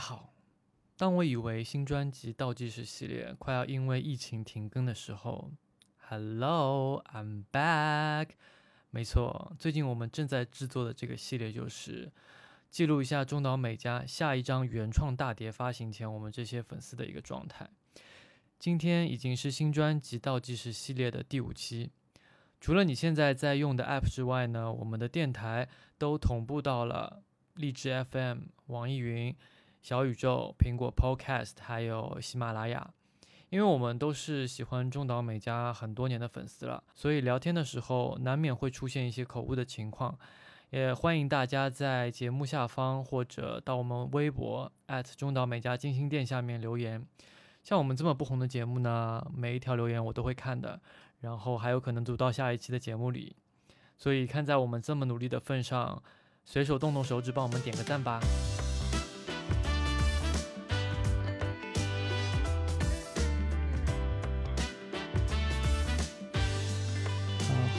好，当我以为新专辑倒计时系列快要因为疫情停更的时候，Hello，I'm back。没错，最近我们正在制作的这个系列就是记录一下中岛美嘉下一张原创大碟发行前我们这些粉丝的一个状态。今天已经是新专辑倒计时系列的第五期。除了你现在在用的 App 之外呢，我们的电台都同步到了荔枝 FM、网易云、小宇宙、苹果 Podcast，还有喜马拉雅。因为我们都是喜欢中岛美嘉很多年的粉丝了，所以聊天的时候难免会出现一些口误的情况。也欢迎大家在节目下方或者到我们微博中岛美嘉金星店下面留言。像我们这么不红的节目呢，每一条留言我都会看的，然后还有可能读到下一期的节目里。所以看在我们这么努力的份上，随手动动手指帮我们点个赞吧。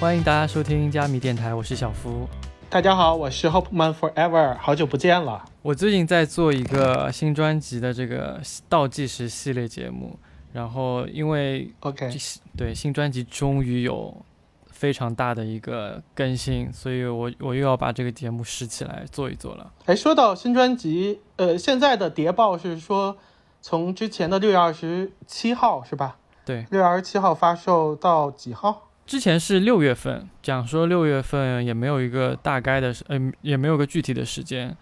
欢迎大家收听加密电台，我是小夫。大家好，我是 Hope Man Forever，好久不见了。我最近在做一个新专辑的这个倒计时系列节目，然后因为 OK 对新专辑终于有非常大的一个更新，所以我我又要把这个节目拾起来做一做了。哎，说到新专辑，呃，现在的谍报是说从之前的六月二十七号是吧？对，六月二十七号发售到几号？之前是六月份，讲说六月份也没有一个大概的，嗯，也没有个具体的时间，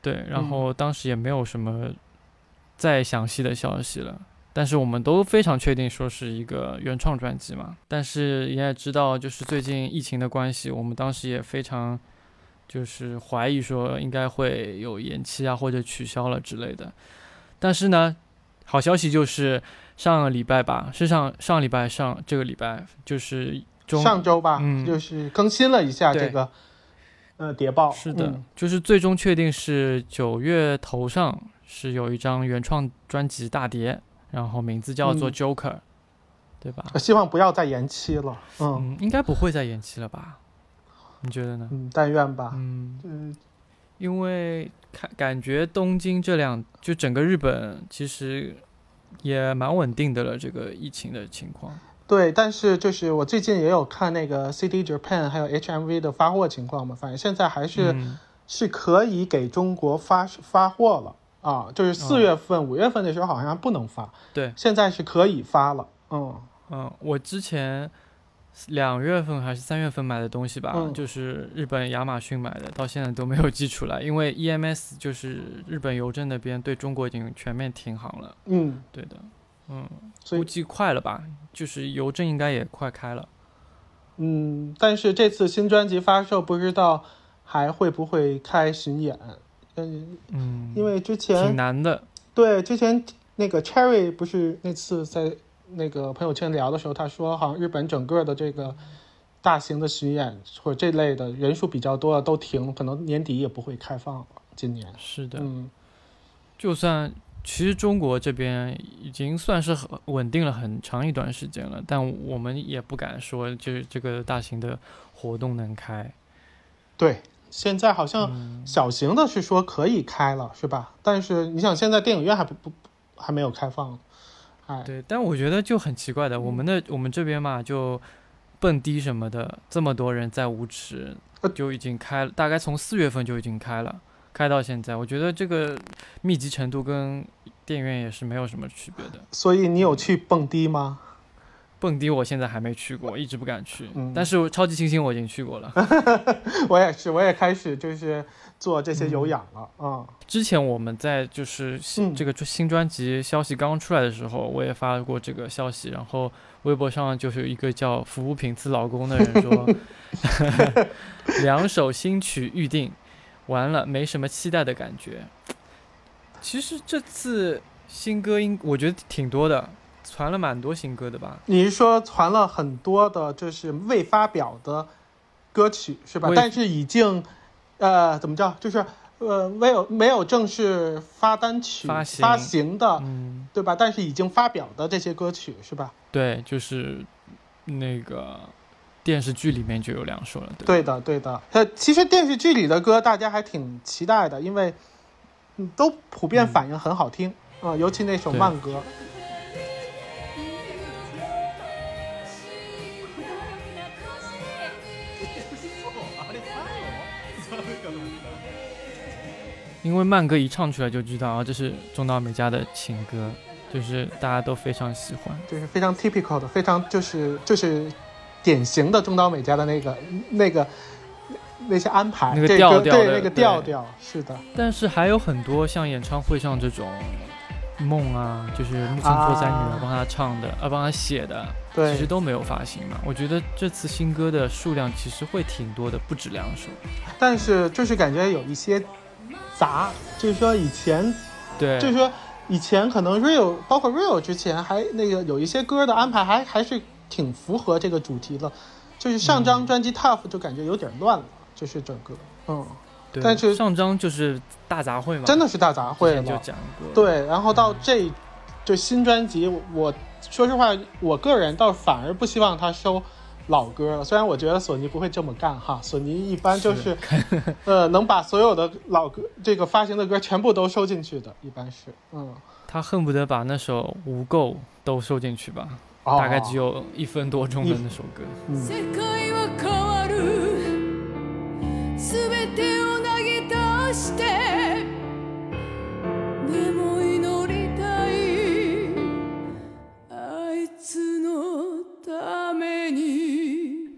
对，然后当时也没有什么再详细的消息了，但是我们都非常确定说是一个原创专辑嘛，但是你也知道，就是最近疫情的关系，我们当时也非常就是怀疑说应该会有延期啊或者取消了之类的，但是呢，好消息就是。上个礼拜吧，是上上礼拜上这个礼拜就是中上周吧，就是更新了一下这个呃谍报。是的，就是最终确定是九月头上是有一张原创专辑大碟，然后名字叫做 Joker，对吧？希望不要再延期了。嗯，应该不会再延期了吧？你觉得呢？嗯，但愿吧。嗯，因为看感觉东京这两就整个日本其实。也蛮稳定的了，这个疫情的情况。对，但是就是我最近也有看那个 CD Japan 还有 HMV 的发货情况嘛，反正现在还是是可以给中国发发货了啊，就是四月份、五月份的时候好像不能发，对，现在是可以发了。嗯嗯，我之前。两月份还是三月份买的东西吧，就是日本亚马逊买的，到现在都没有寄出来，因为 EMS 就是日本邮政那边对中国已经全面停航了。嗯，对的，嗯，估计快了吧，就是邮政应该也快开了。嗯，但是这次新专辑发售，不知道还会不会开巡演？嗯嗯，因为之前挺难的。对，之前那个 Cherry 不是那次在。那个朋友圈聊的时候，他说好像日本整个的这个大型的巡演或者这类的人数比较多的都停，可能年底也不会开放了。今年是的，嗯，就算其实中国这边已经算是很稳定了很长一段时间了，但我们也不敢说就是这个大型的活动能开。对，现在好像小型的是说可以开了，是吧？但是你想，现在电影院还不不还没有开放。对，但我觉得就很奇怪的，我们的我们这边嘛，就蹦迪什么的，这么多人在舞池，就已经开了，大概从四月份就已经开了，开到现在，我觉得这个密集程度跟电影院也是没有什么区别的。所以你有去蹦迪吗？蹦迪我现在还没去过，一直不敢去。嗯，但是超级星星我已经去过了。我也是，我也开始就是做这些有氧了啊。之前我们在就是新这个新专辑消息刚出来的时候，我也发过这个消息，然后微博上就是一个叫服务品次老公的人说，两首新曲预定完了，没什么期待的感觉。其实这次新歌应我觉得挺多的。传了蛮多新歌的吧？你是说传了很多的，就是未发表的歌曲是吧？但是已经，呃，怎么叫？就是呃，没有没有正式发单曲发行发行的，嗯，对吧？但是已经发表的这些歌曲是吧？对，就是那个电视剧里面就有两首了。对对的，对的。呃，其实电视剧里的歌大家还挺期待的，因为嗯，都普遍反应很好听啊、尤其那首慢歌。因为慢歌一唱出来就知道啊，这是中岛美嘉的情歌，就是大家都非常喜欢。就是非常 typical 的，非常就是就是典型的中岛美嘉的那个那个那些安排，那个这调调的对那个调调，是的，但是还有很多像演唱会上这种梦啊，就是木村拓哉女儿啊帮他唱的，啊帮他写的，对其实都没有发行嘛。我觉得这次新歌的数量其实会挺多的，不止两首。但是就是感觉有一些杂，就是说以前对，就是说以前可能 real 包括 real 之前还那个有一些歌的安排还还是挺符合这个主题的，就是上嗯张专辑 tough 就感觉有点乱了，就是整个嗯对但是上张就是大杂烩嘛，真的是大杂烩之前就了。讲过。对，然后到这就新专辑，我我说实话，我个人倒反而不希望他收老歌了。虽然我觉得索尼不会这么干哈，索尼一般就是 呃能把所有的老歌这个发行的歌全部都收进去的，一般是嗯，他恨不得把那首《无垢》都收进去吧，哦大概只有一分多钟的那首歌。嗯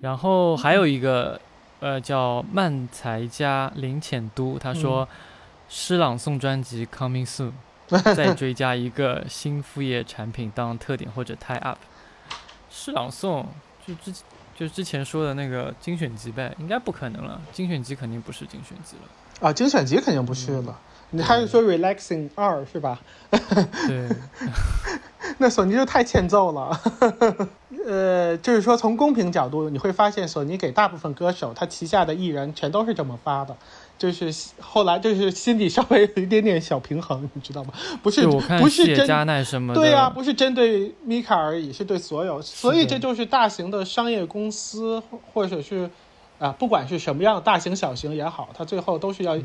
然后还有一个，呃，叫漫才家林浅都，他说，诗朗诵专辑 coming soon，再追加一个新副业产品当特点或者 tie up。诗朗诵就之就之前说的那个精选集呗，应该不可能了，精选集肯定不是精选集了。啊，精选集肯定不是了。你还是说 Relaxing 二是吧？对，那索尼就太欠揍了。呃，就是说从公平角度，你会发现索尼给大部分歌手他旗下的艺人全都是这么发的，就是后来就是心里稍微有一点点小平衡，你知道吗？不是不是针谢加奈什么的，对呀、不是针对米卡而已，是对所有，所以这就是大型的商业公司或或者是啊，不管是什么样，大型小型也好，它最后都是要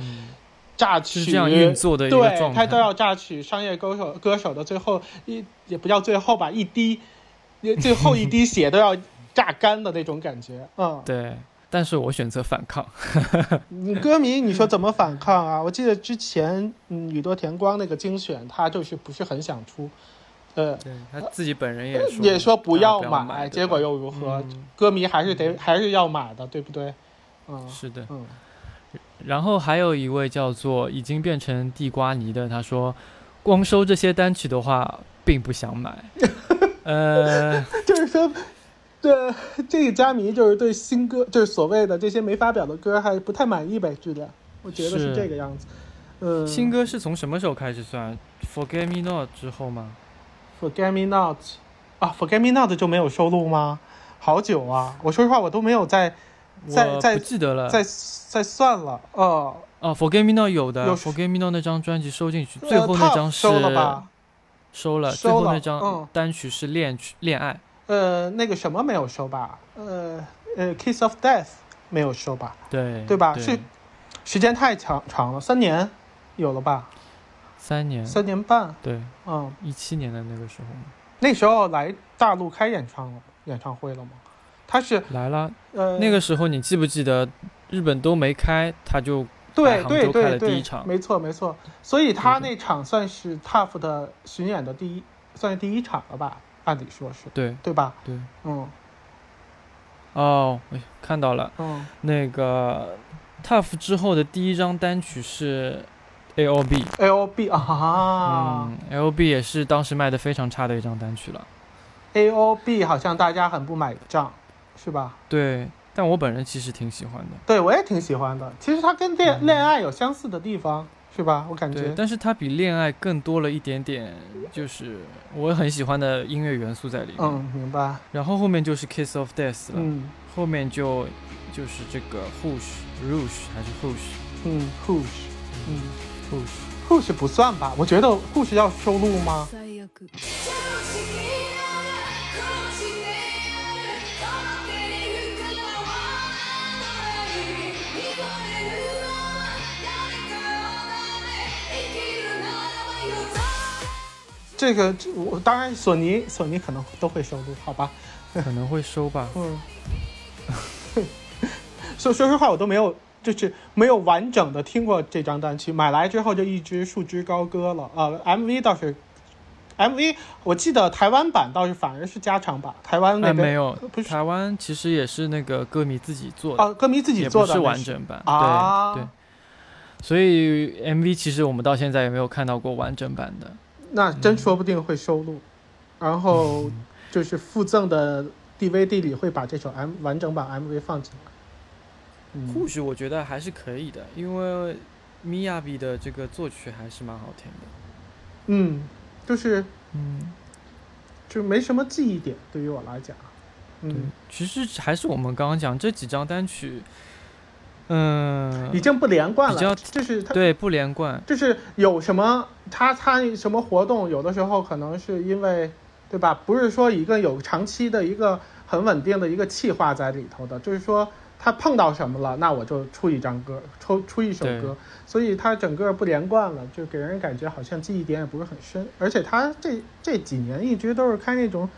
榨取、嗯这样运作的一个对，状态。它都要榨取商业歌手歌手的最后一也不叫最后吧，一滴，也最后一滴血都要榨干的那种感觉，嗯。对，但是我选择反抗。你歌迷，你说怎么反抗啊？我记得之前，嗯，宇多田光那个精选，他就是不是很想出，呃，对他自己本人也说也说不要买，结果又如何？嗯歌迷还是得还是要买的，对不对？嗯是的。嗯，然后还有一位叫做已经变成地瓜泥的，他说，光收这些单曲的话，并不想买。呃，就是说，对这个家迷就是对新歌，就是所谓的这些没发表的歌还不太满意呗，质量，我觉得是是这个样子。嗯，新歌是从什么时候开始算？Forget Me Not 之后吗？Forget Me Not 啊，Forget Me Not 就没有收录吗？好久啊！我说实话，我都没有在在在不记得了。在在算了。哦、哦，Forget Me Not 有的有，Forget Me Not 那张专辑收进去，呃最后那张是收了吧？收了，收最后那张嗯单曲是恋曲恋爱。呃，那个什么没有收吧？呃呃，Kiss of Death 没有收吧？对对吧是时间太长长了，三年有了吧？三年，三年半。对，嗯，一七年的那个时候那时候来大陆开演唱演唱会了吗？他是来了。呃那个时候你记不记得，日本都没开，他就对对对对没错没错。所以他那场算是 Tough 的巡演的第一，算是第一场了吧？按理说是对对吧？对。嗯哦，哎看到了，嗯那个 Tough 之后的第一张单曲是 A O B，，A O B 啊、嗯，A O B 也是当时卖的非常差的一张单曲了。a O B 好像大家很不买账，是吧？对，但我本人其实挺喜欢的。对我也挺喜欢的。其实它跟恋嗯恋爱有相似的地方，是吧？我感对，觉。但是它比恋爱更多了一点点，就是我很喜欢的音乐元素在里面。嗯，明白。然后后面就是 Kiss of Death 了，嗯后面就就是这个 Hush Rouge 还是 Hush 嗯，Hush，嗯 Hush，，Hush 不算吧？我觉得 Hush 要收录吗？这个这我当然索尼索尼可能都会收录，好吧？可能会收吧。嗯，说说实话，我都没有就是没有完整的听过这张单曲，买来之后就一直束之高歌了。呃，MV 倒是 MV，我记得台湾版倒是反而是加长版，台湾那哎，边、没有，不是台湾其实也是那个歌迷自己做的，啊，歌迷自己也不是做的是完整版。啊对对。所以 MV 其实我们到现在也没有看到过完整版的。那真说不定会收录，然后嗯就是附赠的 DVD 里会把这首 M 完整版 MV 放进来。嗯，或许我觉得还是可以的，因为米亚比的这个作曲还是蛮好听的。嗯，就是嗯，就没什么记忆点，对于我来讲。嗯，，其实还是我们刚刚讲这几张单曲，嗯，已经不连贯了，就是它对不连贯，就是有什么他参与什么活动，有的时候可能是因为，对吧？不是说一个有长期的一个很稳定的一个气划在里头的，就是说他碰到什么了，那我就出一张歌，出出一首歌，所以他整个不连贯了，就给人感觉好像记忆点也不是很深，而且他这这几年一直都是开那种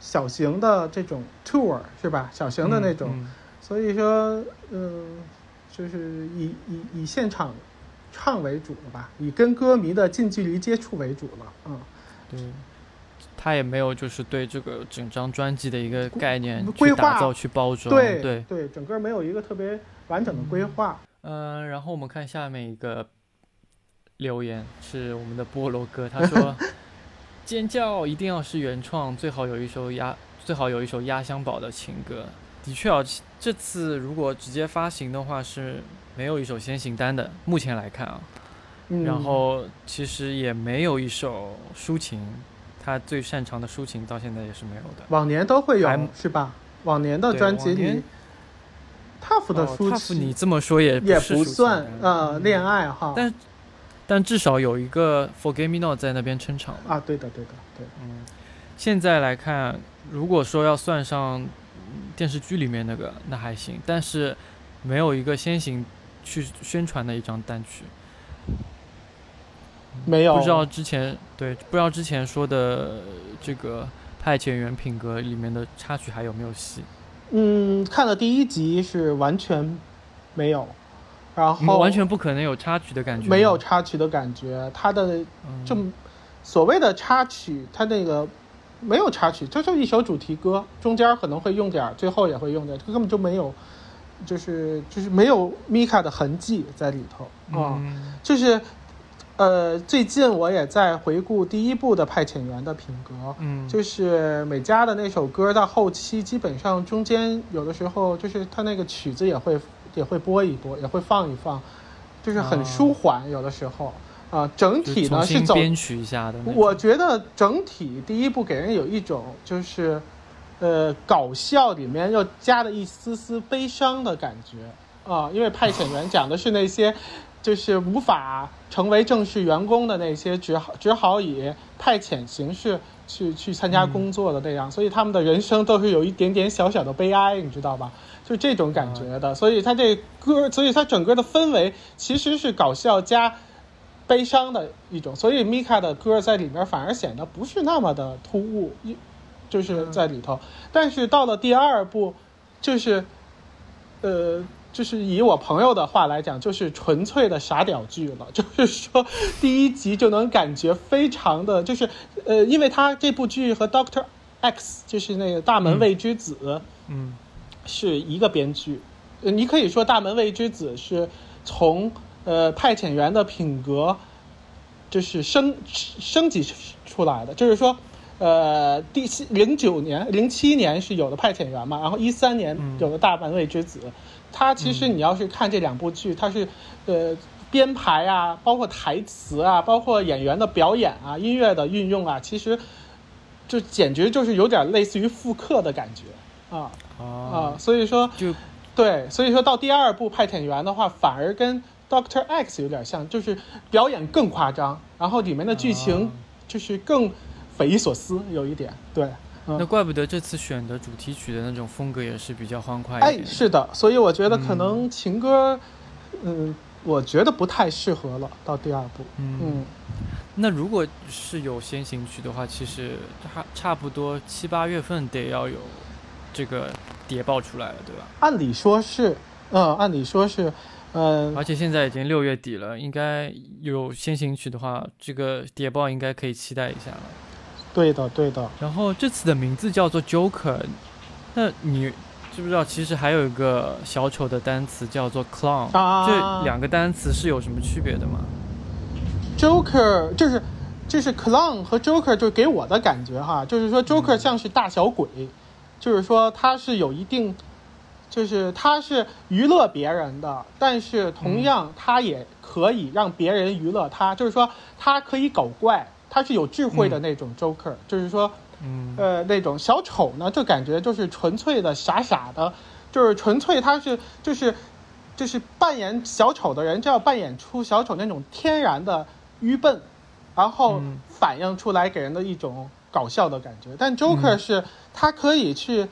小型的这种 tour 是吧？小型的那种，嗯。所以说，嗯，就是以以以现场唱为主了吧，以跟歌迷的近距离接触为主了，嗯，对，他也没有就是对这个整张专辑的一个概念去打造、去包装，对对，对，整个没有一个特别完整的规划，嗯、然后我们看下面一个留言是我们的菠萝哥，他说：“尖叫一定要是原创，最好有一首压，最好有一首压箱宝的情歌。”的确啊，这次如果直接发行的话是没有一首先行单的，目前来看啊，嗯，然后其实也没有一首抒情，他最擅长的抒情到现在也是没有的。往年都会有还是吧？往年的专辑里，TOUGH 的哦抒情你这么说也也不算呃嗯恋爱哈，但但至少有一个 Forget Me Not 在那边撑场了。啊，对的对的对，嗯，现在来看，如果说要算上嗯电视剧里面那个，那还行，但是没有一个先行去宣传的一张单曲。没有不知道之前对，不知道之前说的这个派遣员品格里面的插曲还有没有戏？嗯，看了第一集是完全没有，然嗯后完全不可能有插曲的感觉。没有插曲的感觉，它的嗯就所谓的插曲，它那个没有插曲，它就一首主题歌，中间可能会用点儿，最后也会用点儿，它根本就没有，就是就是没有米卡的痕迹在里头。啊、嗯就是呃，最近我也在回顾第一部的派遣员的品格，嗯，就是美嘉的那首歌到后期，基本上中间有的时候就是它那个曲子也会也会播一播，也会放一放，就是很哦舒缓，有的时候啊、整体呢是走编曲一下的。我觉得整体第一部给人有一种就是，呃，搞笑里面又加了一丝丝悲伤的感觉啊、因为派遣员讲的是那些，就是无法成为正式员工的那些，只好只好以派遣形式去去参加工作的那样，所以他们的人生都是有一点点小小的悲哀，你知道吧？就这种感觉的，所以他这歌，所以他整个的氛围其实是搞笑加悲伤的一种，所以 Mika 的歌在里面反而显得不是那么的突兀，一就是在里头。但是到了第二部，就是，呃，就是以我朋友的话来讲，就是纯粹的傻屌剧了。就是说，第一集就能感觉非常的，就是呃，因为他这部剧和 Doctor X 就是那个大门未知子。嗯是一个编剧，呃，你可以说《大门未知子》是从呃派遣员的品格，就是升升级出来的，就是说，呃，第七零九年、零七年是有的派遣员嘛，然后一三年嗯有的《大门未知子》他其实你要是看这两部剧，它是呃编排啊，包括台词啊，包括演员的表演啊，音乐的运用啊，其实就简直就是有点类似于复刻的感觉啊。啊，啊，所以说就对，所以说到第二部派遣员的话，反而跟 Doctor X 有点像，就是表演更夸张，然后里面的剧情啊就是更匪夷所思，有一点对。那怪不得这次选的主题曲的那种风格也是比较欢快一哎，是的，所以我觉得可嗯能情歌，嗯，我觉得不太适合了。到第二部，嗯，那如果是有先行曲的话，其实差差不多七八月份得要有这个谍报出来了，对吧？按理说是，嗯，按理说是，嗯、而且现在已经六月底了，应该有先行曲的话，这个谍报应该可以期待一下了。对的，对的，然后这次的名字叫做 Joker，那你知不知道其实还有一个小丑的单词叫做 Clown？、啊这两个单词是有什么区别的吗？Joker 就是就是 clown 和 Joker 就给我的感觉哈，就是说 Joker 像是大小鬼，就是说他是有一定，就是他是娱乐别人的，但是同样他也可以让别人娱乐他，就是说他可以搞怪，他是有智慧的那种 Joker，、就是说嗯，呃，那种小丑呢，就感觉就是纯粹的傻傻的，就是纯粹他是就是就是扮演小丑的人就要扮演出小丑那种天然的愚笨，然后嗯。反映出来给人的一种搞笑的感觉。但 Joker 嗯是他可以去，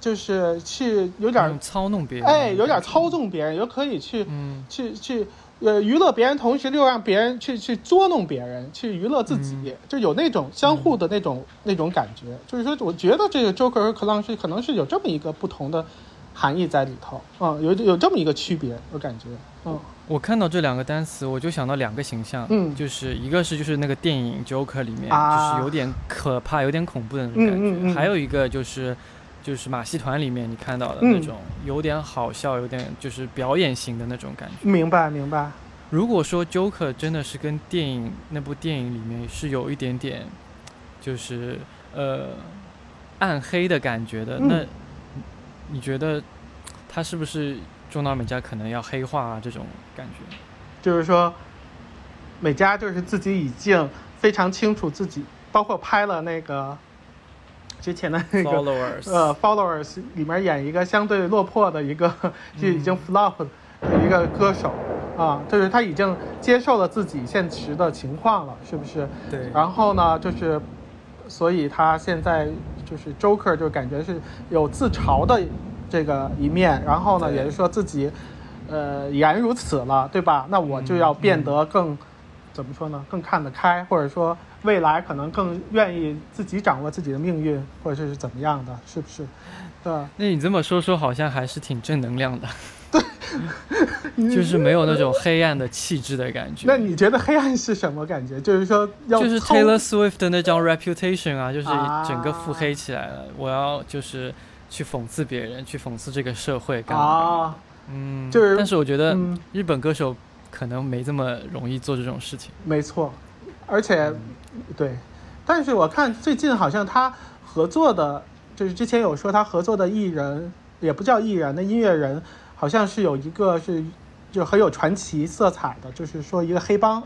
就是去有点操弄别人，哎，有点儿操，纵别人，又可以去嗯。去去呃娱乐别人，同时又让别人去去捉弄别人，去娱乐自己，嗯。就有那种相互的那种、那种感觉。就是说，我觉得这个 Joker 和 Clown 是可能是有这么一个不同的含义在里头，嗯，有有这么一个区别，我感觉，嗯。我看到这两个单词，我就想到两个形象，嗯。就是一个是就是那个电影 Joker 里面，啊。就是有点可怕、有点恐怖的那种感觉，嗯嗯嗯。还有一个就是就是马戏团里面你看到的嗯那种，有点好笑、有点就是表演型的那种感觉。明白明白，如果说 Joker 真的是跟电影那部电影里面是有一点点，就是呃暗黑的感觉的，嗯那你觉得他是不是中岛美嘉可能要黑化啊这种感觉？就是说，美嘉就是自己已经非常清楚自己，包括拍了那个之前的 那个 Followers，呃，Followers 里面演一个相对落魄的一个 就已经 flop 的一个歌手啊，就是他已经接受了自己现实的情况了，是不是？对，然后呢，就是，所以他现在就是 Joker 就感觉是有自嘲的这个一面，然后呢，对也是说自己，呃，已然如此了，对吧？那我就要变得更，怎么说呢？更看得开，或者说未来可能更愿意自己掌握自己的命运，或者是怎么样的，是不是？对？那你这么说说，好像还是挺正能量的，对 就是没有那种黑暗的气质的感觉。那你觉得黑暗是什么感觉？就是说要就是 Taylor Swift 的那张 Reputation 啊，就是啊整个腹黑起来了。我要就是去讽刺别人，去讽刺这个社会，干嘛？啊，嗯，就是但是我觉得嗯，日本歌手可能没这么容易做这种事情。没错，而且对，但是我看最近好像他合作的，就是之前有说他合作的艺人，也不叫艺人，那音乐人好像是有一个是就很有传奇色彩的，就是说一个黑帮，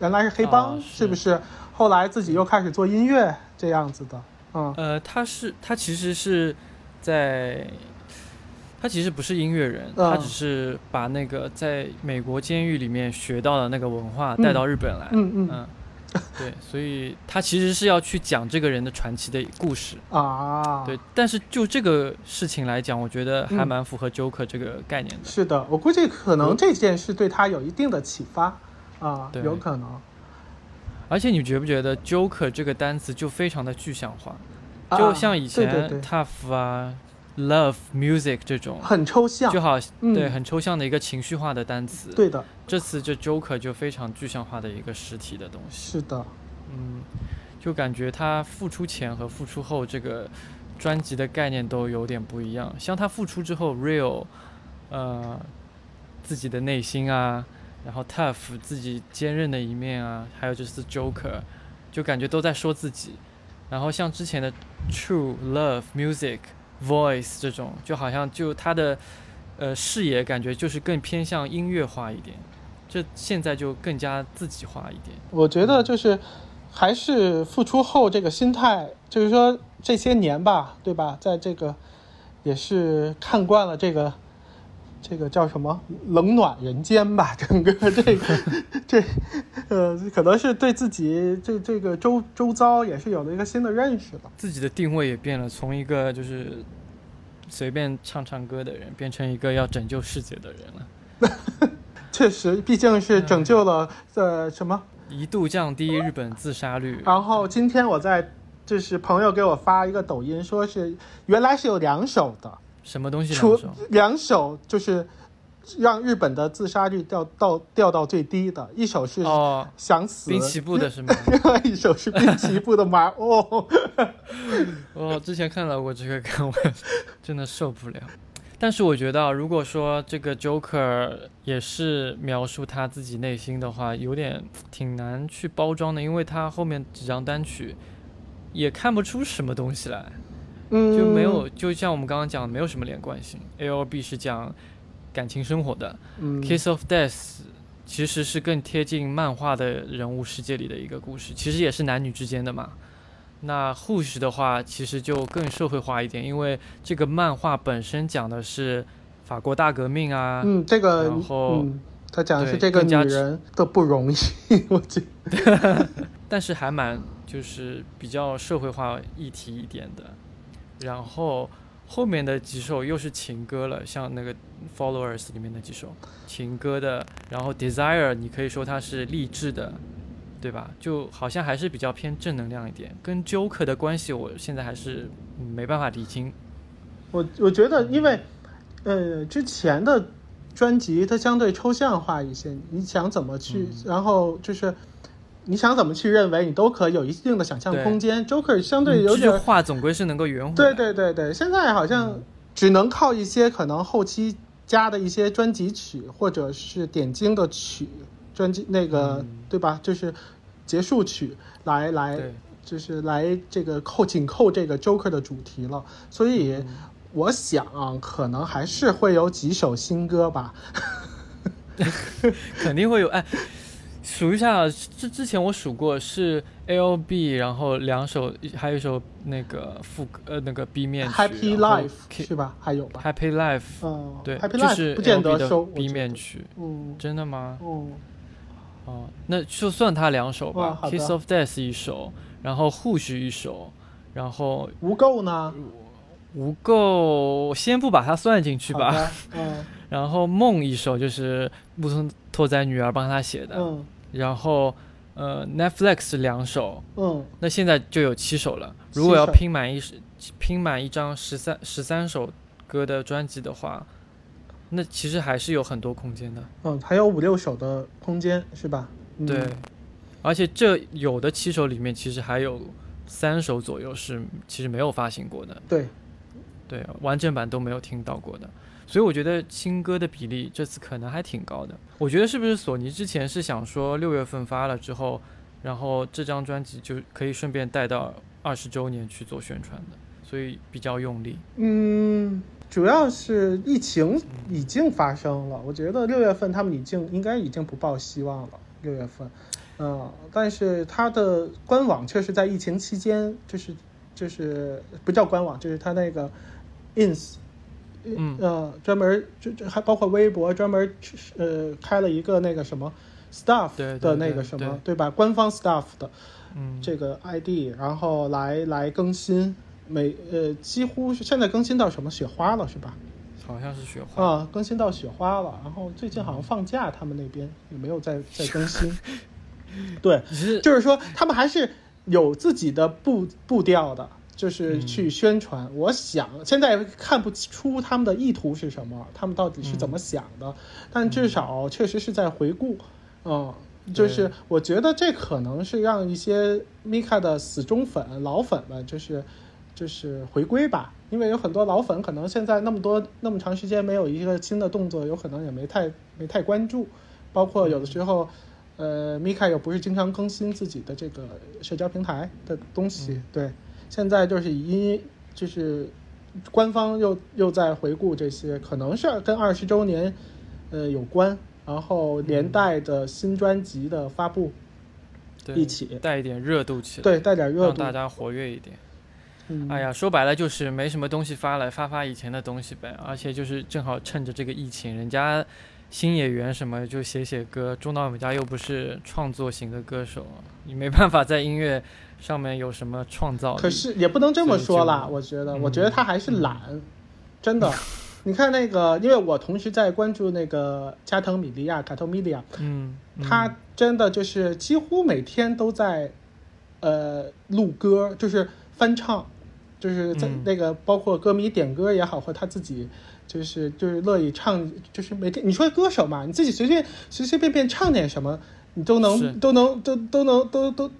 原来是黑帮，哦是是不是？后来自己又开始做音乐这样子的，嗯。呃，他是他其实是在，他其实不是音乐人，嗯。他只是把那个在美国监狱里面学到的那个文化嗯。带到日本来。嗯嗯。嗯，对，所以他其实是要去讲这个人的传奇的故事。啊，对，但是就这个事情来讲，我觉得还嗯蛮符合 Joker 这个概念的。是的，我估计可能这件事对他有一定的启发啊，对有可能而且你觉不觉得 Joker 这个单词就非常的具象化？啊就像以前 tough 啊、love、music 这种，很抽象就，好嗯对很抽象的一个情绪化的单词。，对的，这次这 Joker 就非常具象化的一个实体的东西。是的，嗯，就感觉他付出前和付出后这个专辑的概念都有点不一样。像他复出之后，Real，呃，自己的内心啊，然后 Tough 自己坚韧的一面啊，还有就是 Joker，就感觉都在说自己。然后像之前的 True Love Music Voice 这种，就好像就他的呃视野感觉就是更偏向音乐化一点。这现在就更加自己化一点。我觉得就是还是复出后这个心态，就是说这些年吧，对吧？在这个也是看惯了这个这个叫什么冷暖人间吧，整个这个 这呃，可能是对自己这这个周周遭也是有了一个新的认识吧。自己的定位也变了，从一个就是随便唱唱歌的人，变成一个要拯救世界的人了。确实，毕竟是拯救了呃什么。一度降低日本自杀率。然后今天我在就是朋友给我发一个抖音，说是原来是有两首的，什么东西除两手？两手就是让日本的自杀率掉到掉到最低的，一手是哦，想死，滨崎步的是吗？另 外一手是滨崎步的马哦。我之前看到过这个梗，我真的受不了。但是我觉得啊，如果说这个 Joker 也是描述他自己内心的话，有点挺难去包装的，因为他后面几张单曲也看不出什么东西来，嗯，就没有，就像我们刚刚讲的，没有什么连贯性。A O B 是讲感情生活的，嗯 Kiss of Death 其实是更贴近漫画的人物世界里的一个故事，其实也是男女之间的嘛。那 Hush 的话，其实就更社会化一点，因为这个漫画本身讲的是法国大革命啊，嗯，这个然后嗯，他讲的是这个女人的不容易，我觉得 但是还蛮就是比较社会化议题一点的。然后后面的几首又是情歌了，像那个 Followers 里面的几首情歌的，然后 Desire 你可以说它是励志的，对吧？就好像还是比较偏正能量一点，跟 Joker 的关系我现在还是嗯没办法理清。我我觉得，因为呃之前的专辑它相对抽象化一些，你想怎么去，嗯然后就是你想怎么去认为，你都可以有一定的想象空间。Joker 相对嗯这句有点，话总归是能够圆回来。对对对对，现在好像嗯只能靠一些可能后期加的一些专辑曲或者是点睛的曲，专辑那个、嗯对吧？就是结束曲来来就是来这个扣紧扣这个 Joker 的主题了，所以嗯我想可能还是会有几首新歌吧。肯定会有。哎，数一下，之之前我数过是 A O B，然后两首，还有一首那个副歌呃那个 B 面曲 Happy Life 是吧？还有吧？Happy Life，嗯，对，，Happy 就 Life 是不见得收 B 面曲，嗯真的吗？嗯哦，那就算他两首吧，Kiss of Death 一首，然后 Hush 一首，然后无垢呢？无垢先不把它算进去吧，嗯然后梦一首就是木村拓哉女儿帮他写的，嗯然后呃 Netflix 两首，嗯，那现在就有七首了。如果要拼满一拼满一张十三十三首歌的专辑的话，那其实还是有很多空间的。嗯，还有五六首的空间是吧？嗯对，而且这有的七首里面，其实还有三首左右是其实没有发行过的，对，对，完整版都没有听到过的。所以我觉得新歌的比例这次可能还挺高的。我觉得是不是索尼之前是想说六月份发了之后，然后这张专辑就可以顺便带到二十周年去做宣传的，所以比较用力。嗯，主要是疫情已经发生了，我觉得六月份他们已经应该已经不抱希望了。六月份，嗯，但是它的官网却是在疫情期间，就是就是不叫官网，就是它那个 ins，嗯呃，专门就就还包括微博专门呃开了一个那个什么 staff 的那个什么，对对吧？官方 staff 的，嗯，这个 ID，然后来来更新，每呃几乎是现在更新到什么雪花了是吧？好像是雪花。啊，更新到雪花了，然后最近好像放假，他们那边也没有再再更新。对，就是说他们还是有自己的步步调的，就是嗯。去宣传。我想现在看不出他们的意图是什么，他们到底是怎么想的，但至少确实是在回顾，嗯。就是我觉得这可能是让一些 Mika 的死忠粉、老粉们，就是就是回归吧，因为有很多老粉可能现在那么多那么长时间没有一个新的动作，有可能也没太没太关注，包括有的时候，呃，Mika 又不是经常更新自己的这个社交平台的东西，嗯。对，现在就是因就是官方又又在回顾这些，可能是跟二十周年呃有关，然后连带的新专辑的发布，对一起带一点热度起来，对，带点热度让大，家活跃一点。嗯，哎呀，说白了就是没什么东西发了，发发以前的东西呗。而且就是正好趁着这个疫情，人家新演员什么就写写歌。中岛美嘉又不是创作型的歌手，你没办法在音乐上面有什么创造力。可是也不能这么说啦，我觉得，嗯。我觉得他还是懒，真的。你看那个，因为我同时在关注那个加藤米利亚卡托米利亚，嗯，嗯。他真的就是几乎每天都在，呃，录歌，就是翻唱，就是在嗯。那个包括歌迷点歌也好，或他自己就是就是乐意唱，就是每天你说歌手嘛，你自己随便随随便便唱点什么，你都能都能都都能都都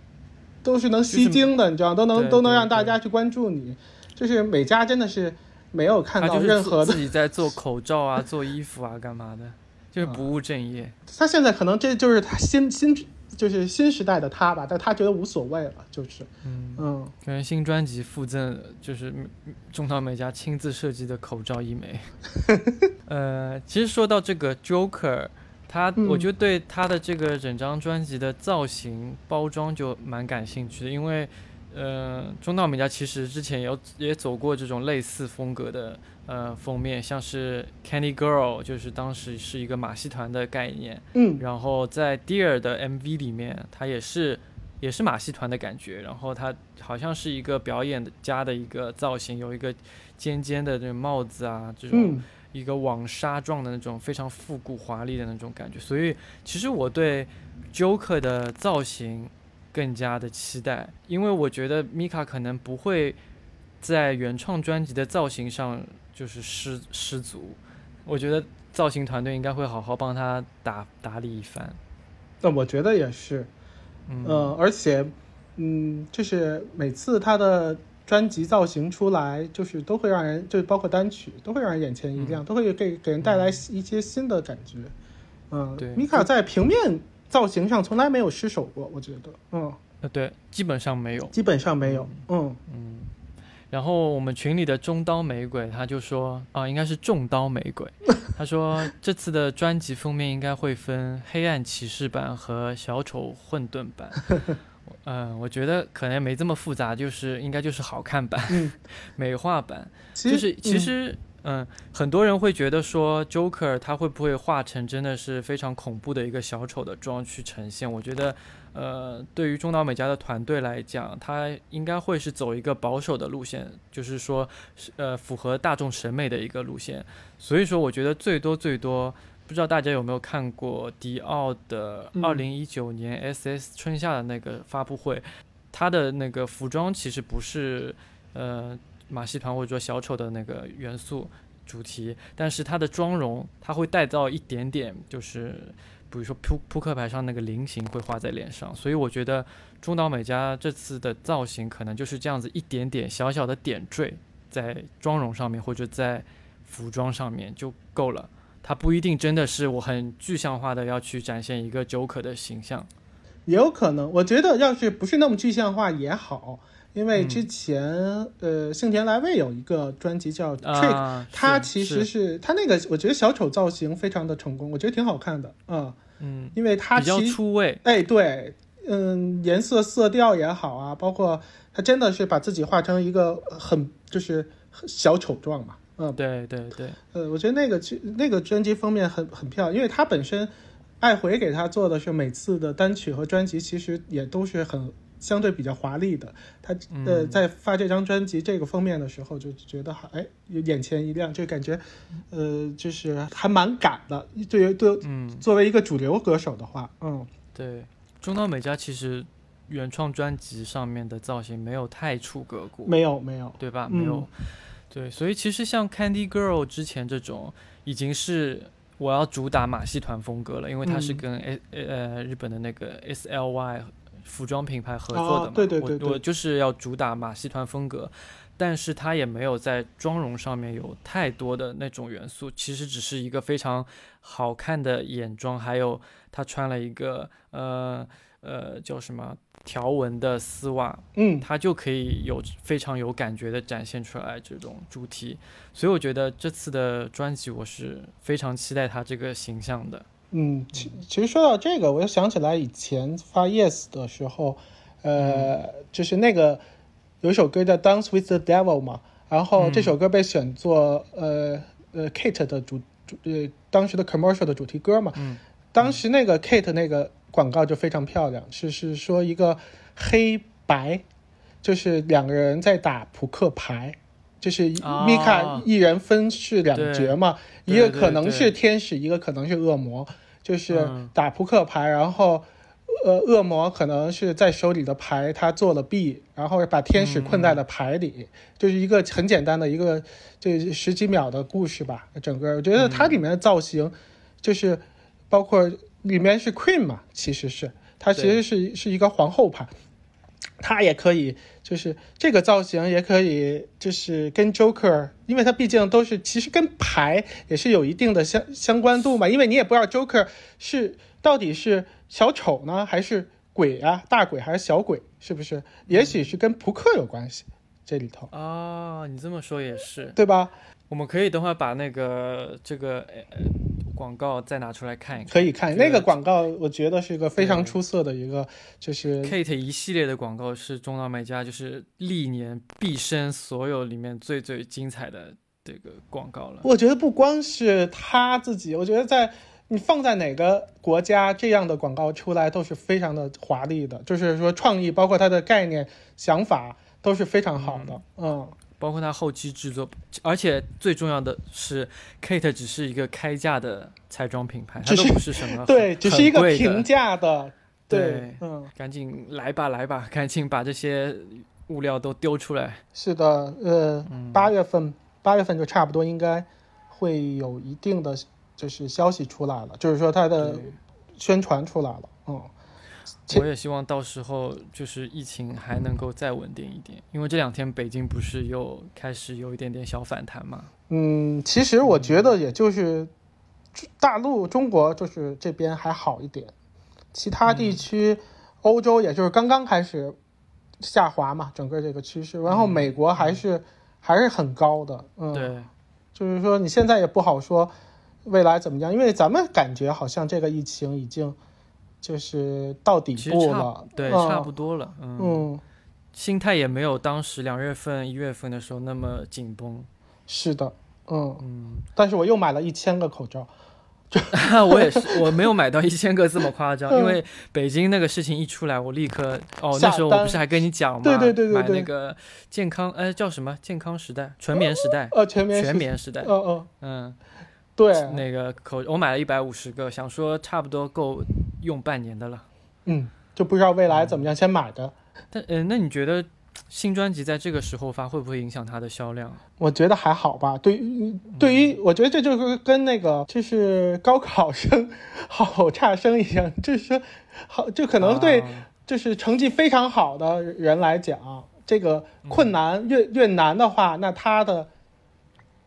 都是能吸睛的，你知道，都能都能让大家去关注你。就是美嘉真的是没有看到任何的自己在做口罩啊、做衣服啊、干嘛的，就是不务正业。他现在可能这就是他新新就是新时代的他吧，但他觉得无所谓了，就是嗯，嗯可能新专辑附赠就是嗯中岛美嘉亲自设计的口罩一枚。呃，其实说到这个 Joker，他、嗯我就对他的这个整张专辑的造型包装就蛮感兴趣的，因为呃，中岛美嘉其实之前有也走过这种类似风格的呃封面，像是 Candy Girl，就是当时是一个马戏团的概念。嗯然后在 Dear 的 MV 里面，它也是也是马戏团的感觉，然后它好像是一个表演的家的一个造型，有一个尖尖的这种帽子啊，这种嗯一个网纱状的那种非常复古华丽的那种感觉，所以其实我对 Joker 的造型更加的期待，因为我觉得 Mika 可能不会在原创专辑的造型上就是失失足，我觉得造型团队应该会好好帮他打打理一番。那我觉得也是，嗯，呃，而且嗯，就是每次他的专辑造型出来，就是都会让人，就包括单曲，都会让人眼前一亮，都会给给人带来一些新的感觉。嗯，对米卡在平面造型上从来没有失手过，我觉得，嗯，呃，对，基本上没有。基本上没有，嗯嗯，然后我们群里的中刀玫瑰他就说啊，应该是重刀玫瑰，他说这次的专辑封面应该会分黑暗骑士版和小丑混沌版。嗯，我觉得可能没这么复杂，就是应该就是好看版、嗯，美化版。就是其嗯实，嗯，很多人会觉得说，Joker 他会不会画成真的是非常恐怖的一个小丑的妆去呈现？我觉得，呃，对于中岛美嘉的团队来讲，他应该会是走一个保守的路线，就是说，是呃，符合大众审美的一个路线。所以说，我觉得最多最多。不知道大家有没有看过迪奥的嗯二零一九年 SS 春夏的那个发布会，它的那个服装其实不是呃马戏团或者说小丑的那个元素主题，但是它的妆容它会带到一点点，就是比如说扑扑克牌上那个菱形会画在脸上，所以我觉得中岛美嘉这次的造型可能就是这样子一点点小小的点缀在妆容上面或者在服装上面就够了。它不一定真的是我很具象化的要去展现一个 Joker 的形象，也有可能，我觉得要是不是那么具象化也好，因为嗯。之前、呃幸田来未有一个专辑叫 Trick，、他其实是。是他那个，我觉得小丑造型非常的成功，我觉得挺好看的，嗯，嗯因为他比较其出位，哎对，嗯，颜色色调也好啊，包括他真的是把自己画成一个很就是小丑状嘛，嗯，对对对，呃，我觉得那个其那个专辑封面很很漂亮，因为他本身爱回给他做的是每次的单曲和专辑，其实也都是很相对比较华丽的。他呃嗯在发这张专辑这个封面的时候，就觉得还哎眼前一亮，就感觉呃就是还蛮敢的。对于对嗯。作为一个主流歌手的话，嗯对，中岛美嘉其实原创专辑上面的造型没有太出格过，没有没有，对吧？嗯没有，对，所以其实像 Candy Girl 之前这种，已经是我要主打马戏团风格了，因为它是嗯。跟 A、呃日本的那个 SLY 服装品牌合作的嘛，对对对我我就是要主打马戏团风格。但是它也没有在妆容上面有太多的那种元素，其实只是一个非常好看的眼妆，还有她穿了一个呃呃叫什么条纹的丝袜，嗯。它就可以有非常有感觉的展现出来这种主题，所以我觉得这次的专辑我是非常期待他这个形象的。嗯，其其实说到这个，我又想起来以前发 Yes 的时候，呃，就是那个有一首歌叫《Dance with the Devil》嘛，然后这首歌被选作呃呃 Kate 的主主呃当时的 commercial 的主题歌嘛，嗯。当时那个 Kate 那个广告就非常漂亮，是是说一个黑白，就是两个人在打扑克牌，就是哦米卡一人分饰两角嘛，对一个可能是天使，一个可能是恶魔，就是嗯打扑克牌，然后。呃，恶魔可能是在手里的牌，他做了弊，然后把天使困在了牌里，就是一个很简单的一个，这十几秒的故事吧。整个我觉得它里面的造型，就是包括里面是 Queen 嘛，其实是它其实是是一个皇后牌，它也可以，就是这个造型也可以，就是跟 Joker，因为它毕竟都是其实跟牌也是有一定的相相关度嘛，因为你也不知道 Joker 是到底是小丑呢，还是鬼啊，大鬼还是小鬼，是不是？也许是跟扑克有关系，这里头，哦，你这么说也是。对吧？我们可以等会把那个这个广告再拿出来看一看。可以看那个广告，我觉得是一个非常出色的一个，就是 Kate 一系列的广告是中岛美嘉就是历年毕生所有里面最最精彩的这个广告了。我觉得不光是他自己，我觉得在你放在哪个国家，这样的广告出来都是非常的华丽的，就是说创意，包括它的概念、想法都是非常好的。嗯，包括它后期制作，而且最重要的是，Kate 只是一个开价的彩妆品牌，它都不是什么 对，只是一个平价的，对嗯，赶紧来吧来吧，赶紧把这些物料都丢出来。是的，呃，嗯八月份，八月份就差不多应该会有一定的就是消息出来了，就是说它的宣传出来了，嗯。我也希望到时候就是疫情还能够再稳定一点，因为这两天北京不是又开始有一点点小反弹嘛。嗯，其实我觉得也就是大陆中国就是这边还好一点，其他地区、欧洲也就是刚刚开始下滑嘛，整个这个趋势，然后美国还是、还是很高的，嗯，，对，就是说你现在也不好说未来怎么样，因为咱们感觉好像这个疫情已经就是到底部了，对，嗯差不多了。嗯，嗯，心态也没有当时两月份、一月份的时候那么紧绷。是的，嗯，嗯，但是我又买了一千个口罩，我也是，我没有买到一千个这么夸张，嗯因为北京那个事情一出来，我立刻哦，那时候我不是还跟你讲吗？对对对对买那个健康，哎，叫什么？健康时代、纯棉时代、呃，全棉全，棉时代。嗯嗯，嗯，对，那个口我买了一百五十个，想说差不多够用半年的了。嗯，就不知道未来怎么样，先买的。但嗯、呃那你觉得新专辑在这个时候发会不会影响它的销量？我觉得还好吧。对于对于，我觉得这就是跟那个就是高考生好差生一样，就是说好，就可能对啊就是成绩非常好的人来讲，这个困难越越难的话，那他的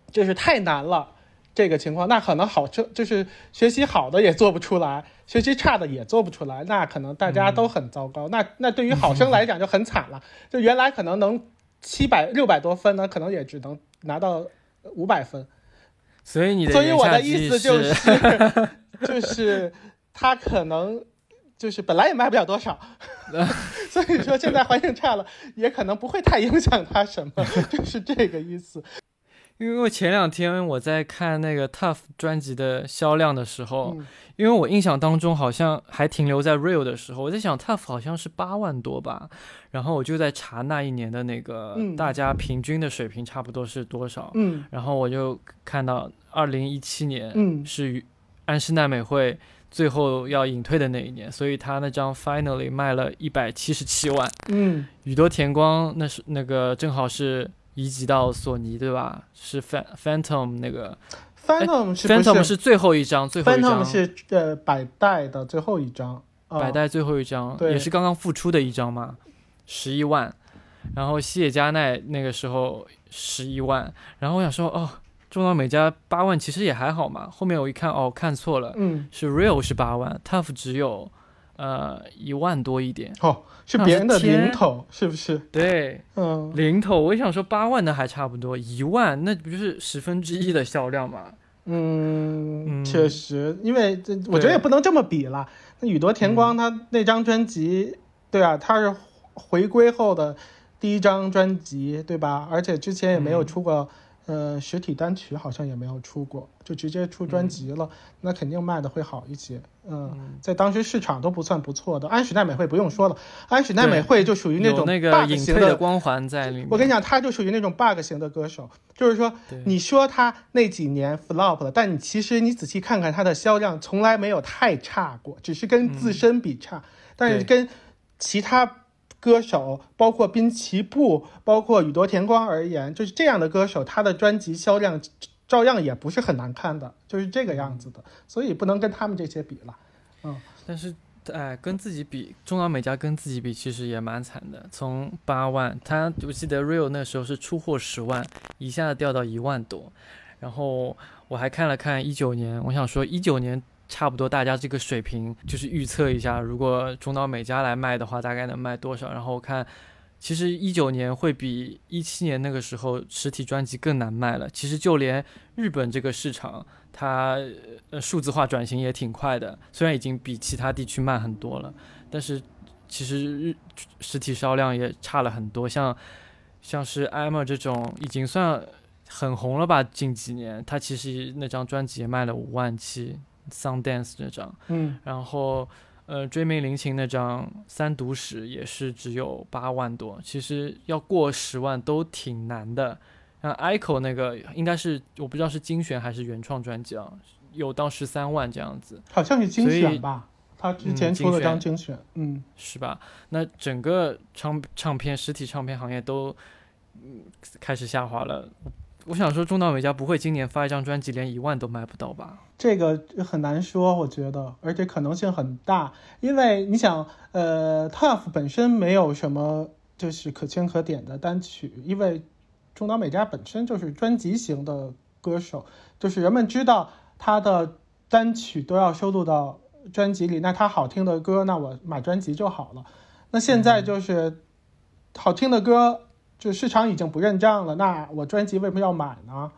就是太难了。这个情况，那可能好就就是学习好的也做不出来，学习差的也做不出来，那可能大家都很糟糕。那那对于好生来讲就很惨了，就原来可能能七百六百多分呢，可能也只能拿到五百分。所以你的所以我的意意思就是是，就是他可能就是本来也卖不了多少，所以说现在环境差了，也可能不会太影响他什么，就是这个意思。因为前两天我在看那个 Tough 专辑的销量的时候，嗯因为我印象当中好像还停留在 Real 的时候，我在想 Tough 好像是八万多吧，然后我就在查那一年的那个嗯大家平均的水平差不多是多少，嗯然后我就看到二零一七年嗯是安室奈美惠最后要隐退的那一年，所以他那张 Finally 卖了一百七十七万，嗯。宇多田光那是那个正好是移籍到索尼对吧？是 Phantom 那个，Phantom 是不 Phantom 是是最后一张，最后一张 Phantom 是呃百代的最后一张，啊百代最后一张，对也是刚刚复出的一张嘛，十一万。然后西野加奈那个时候十一万，然后我想说哦，中岛美嘉八万其实也还好嘛。后面我一看哦，看错了，嗯是 Real 是八万，Tough 只有呃一万多一点。哦是别人的零头是不是？对，嗯零头，我想说八万的还差不多，一万那不就是十分之一的销量嘛？嗯，嗯确实，因为这我觉得也不能这么比了。那宇多田光他那张专辑，对啊，他是回归后的第一张专辑，对吧？而且之前也没有嗯出过呃，实体单曲好像也没有出过，就直接出专辑了，那肯定卖的会好一些。嗯，在当时市场都不算不错的。安史奈美惠不用说了，安史奈美惠就属于那种那个隐型退的光环在里面。我跟你讲，他就属于那种 bug 型的歌手，就是说，你说他那几年 flop 了，但你其实你仔细看看他的销量，从来没有太差过，只是跟自身比差，但是跟其他歌手，包括滨崎步，包括宇多田光而言，就是这样的歌手，他的专辑销量照样也不是很难看的，就是这个样子的，所以不能跟他们这些比了。嗯但是，哎，跟自己比，中岛美嘉跟自己比，其实也蛮惨的。从八万，他我记得 Real 那时候是出货十万，一下子掉到一万多。然后我还看了看一九年，我想说一九年差不多大家这个水平，就是预测一下，如果中岛美嘉来卖的话，大概能卖多少？然后我看。其实一九年会比一七年那个时候实体专辑更难卖了。其实就连日本这个市场，它呃数字化转型也挺快的，虽然已经比其他地区慢很多了，但是其实日实体销量也差了很多。像像是 Emma 这种已经算很红了吧，近几年他其实那张专辑也卖了五万七，Sundance 那张，嗯，然后呃追名林琴那张三读史也是只有八万多，其实要过十万都挺难的。像 Ico 那个应该是我不知道是精选还是原创专辑啊，有到十三万这样子，好像是精选吧，他之前出了嗯精选张精选，嗯是吧？那整个唱唱片实体唱片行业都嗯开始下滑了。我想说，中岛美嘉不会今年发一张专辑连一万都卖不到吧？这个很难说，我觉得，而且可能性很大，因为你想，呃，Tough 本身没有什么就是可圈可点的单曲，因为中岛美嘉本身就是专辑型的歌手，就是人们知道他的单曲都要收录到专辑里，那他好听的歌，那我买专辑就好了。那现在就是好听的歌，就市场已经不认账了，那我专辑为什么要买呢？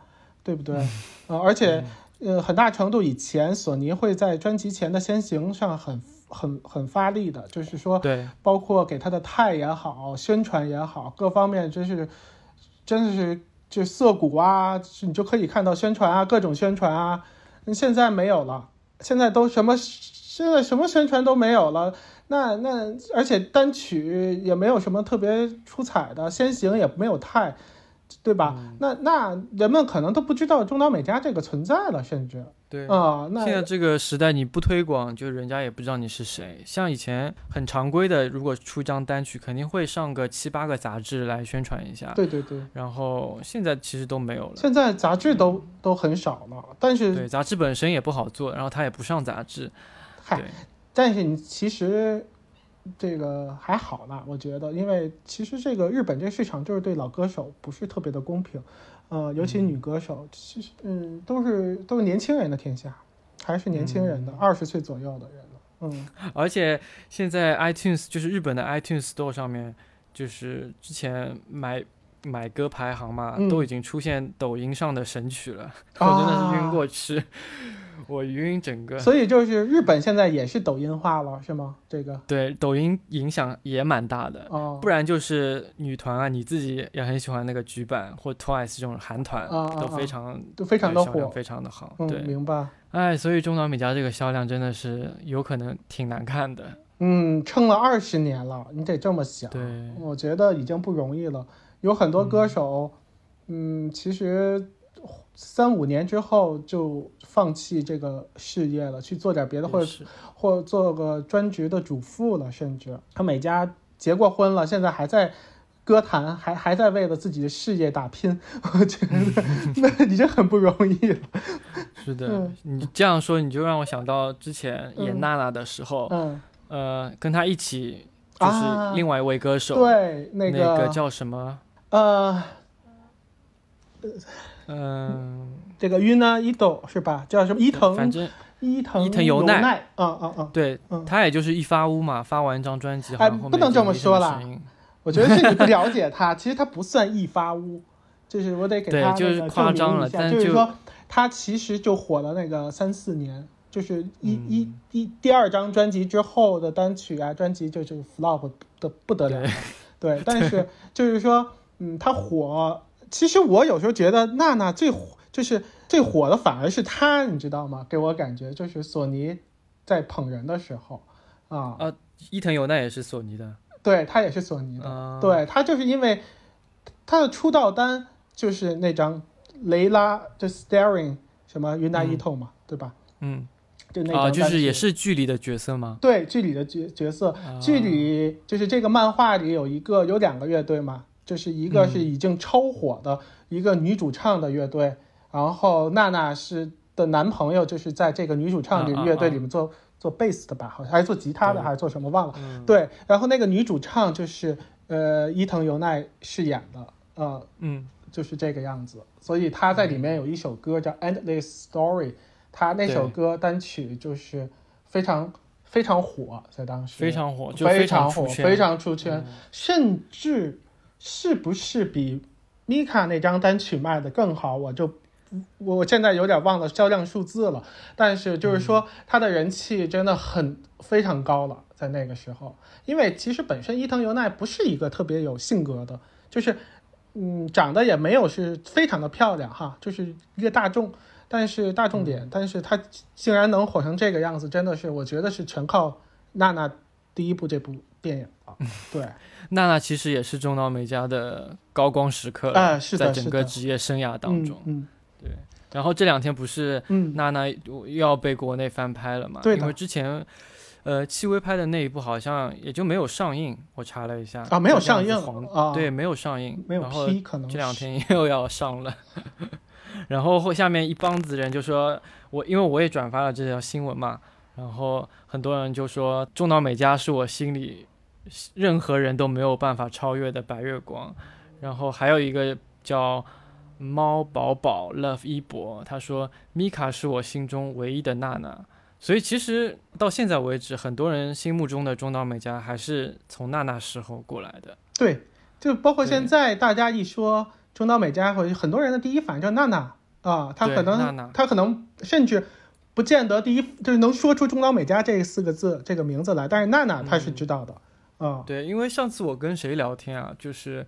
对不对？呃，而且。呃，很大程度以前索尼会在专辑前的先行上很很很发力的，就是说，对，包括给他的态也好，宣传也好，各方面真是真的是就涩谷啊，你就可以看到宣传啊，各种宣传啊。现在没有了，现在都什么现在什么宣传都没有了。那那而且单曲也没有什么特别出彩的，先行也没有太。对吧？嗯那那人们可能都不知道中岛美嘉这个存在了，甚至对啊、那现在这个时代，你不推广，就人家也不知道你是谁。像以前很常规的，如果出一张单曲，肯定会上个七八个杂志来宣传一下。对对对，然后现在其实都没有了。现在杂志都都很少了，但是对，杂志本身也不好做，然后它也不上杂志。嗨对，但是你其实这个还好啦，我觉得，因为其实这个日本这个市场就是对老歌手不是特别的公平，呃，尤其女歌手，其实嗯都是都是年轻人的天下，还是年轻人的二十岁左右的人了，嗯。而且现在 iTunes 就是日本的 iTunes Store 上面，就是之前买买歌排行嘛，嗯。都已经出现抖音上的神曲了，啊。我真的是晕过去，我晕整个。所以就是日本现在也是抖音化了，是吗？这个对，抖音影响也蛮大的。哦，不然就是女团啊，你自己也很喜欢那个菊版或 Twice 这种韩团，都啊非常都非常的火，非常的好。嗯，对，明白。哎，所以中岛美嘉这个销量真的是有可能挺难看的。嗯，撑了二十年了，你得这么想。对，我觉得已经不容易了。有很多歌手，嗯，其实三五年之后就放弃这个事业了，去做点别的，或者是或做个专职的主妇了，甚至他美嘉结过婚了，现在还在歌坛，还还在为了自己的事业打拼。我觉得那已经很不容易了。是的，嗯你这样说，你就让我想到之前演嗯娜娜的时候，嗯，呃，跟她一起就是啊另外一位歌手，对，那那个叫什么？呃，嗯、这个晕呢伊斗是吧？叫什么？伊藤反正伊藤伊藤由奈。奈，啊啊啊！对、嗯。他也就是一发屋嘛，发完一张专辑，好哎不能这么说啦。我觉得是你不了解他，其实他不算一发屋，就是我得给他对就是夸张了但就就是说他其实就火了那个三四年，就是一、嗯。一一第二张专辑之后的单曲啊，专辑就是 flop 的不得了，对，但是就是说，嗯，他火其实我有时候觉得娜娜最火，就是最火的反而是她，你知道吗？给我感觉就是索尼在捧人的时候啊，啊，伊藤由奈也是索尼的，对她也是索尼的，啊，对她就是因为她的出道单就是那张雷拉就 Staring 什么云南伊透嘛，对吧？嗯，就那个啊，就是也是剧里的角色吗？对剧里的角角色，啊剧里就是这个漫画里有一个有两个乐队嘛，就是一个是已经超火的一个女主唱的乐队，然后娜娜是的男朋友就是在这个女主唱的乐队里面做、做贝斯的吧，好像还是做吉他的还是做什么忘了。嗯。对，然后那个女主唱就是呃伊藤由奈饰演的，呃，嗯。就是这个样子。所以她在里面有一首歌叫《Endless Story》，她那首歌单曲就是非常非常火，在当时。非常火，就非常火，非常出圈，嗯。甚至是不是比米卡那张单曲卖的更好，我就我现在有点忘了销量数字了，但是就是嗯。说他的人气真的很非常高了，在那个时候，因为其实本身伊藤由奈不是一个特别有性格的，就是嗯长得也没有是非常的漂亮哈，就是一个大众。但是大众嗯。点，但是他竟然能火成这个样子，真的是我觉得是全靠娜娜第一部这部电影啊。对，娜娜其实也是中岛美嘉的高光时刻了，哎是的在整个职业生涯当中。嗯对然后这两天不是娜娜又要被国内翻拍了嘛？对的因为之前，呃，戚薇拍的那一部好像也就没有上映，我查了一下啊没有上映啊对，没有上映，没有然后批，可能这两天 又要上了。然后后下面一帮子人就说，我因为我也转发了这条新闻嘛，然后很多人就说中岛美嘉是我心里任何人都没有办法超越的白月光。然后还有一个叫猫宝宝 Love 一博，他说米卡是我心中唯一的娜娜。所以其实到现在为止，很多人心目中的中岛美嘉还是从娜娜时候过来的。对，就包括现在大家一说中岛美嘉，或者很多人的第一反应叫娜娜啊，他可能娜娜他可能甚至不见得第一就是能说出中岛美嘉这四个字这个名字来，但是娜娜她是知道的啊，对，因为上次我跟谁聊天啊，就是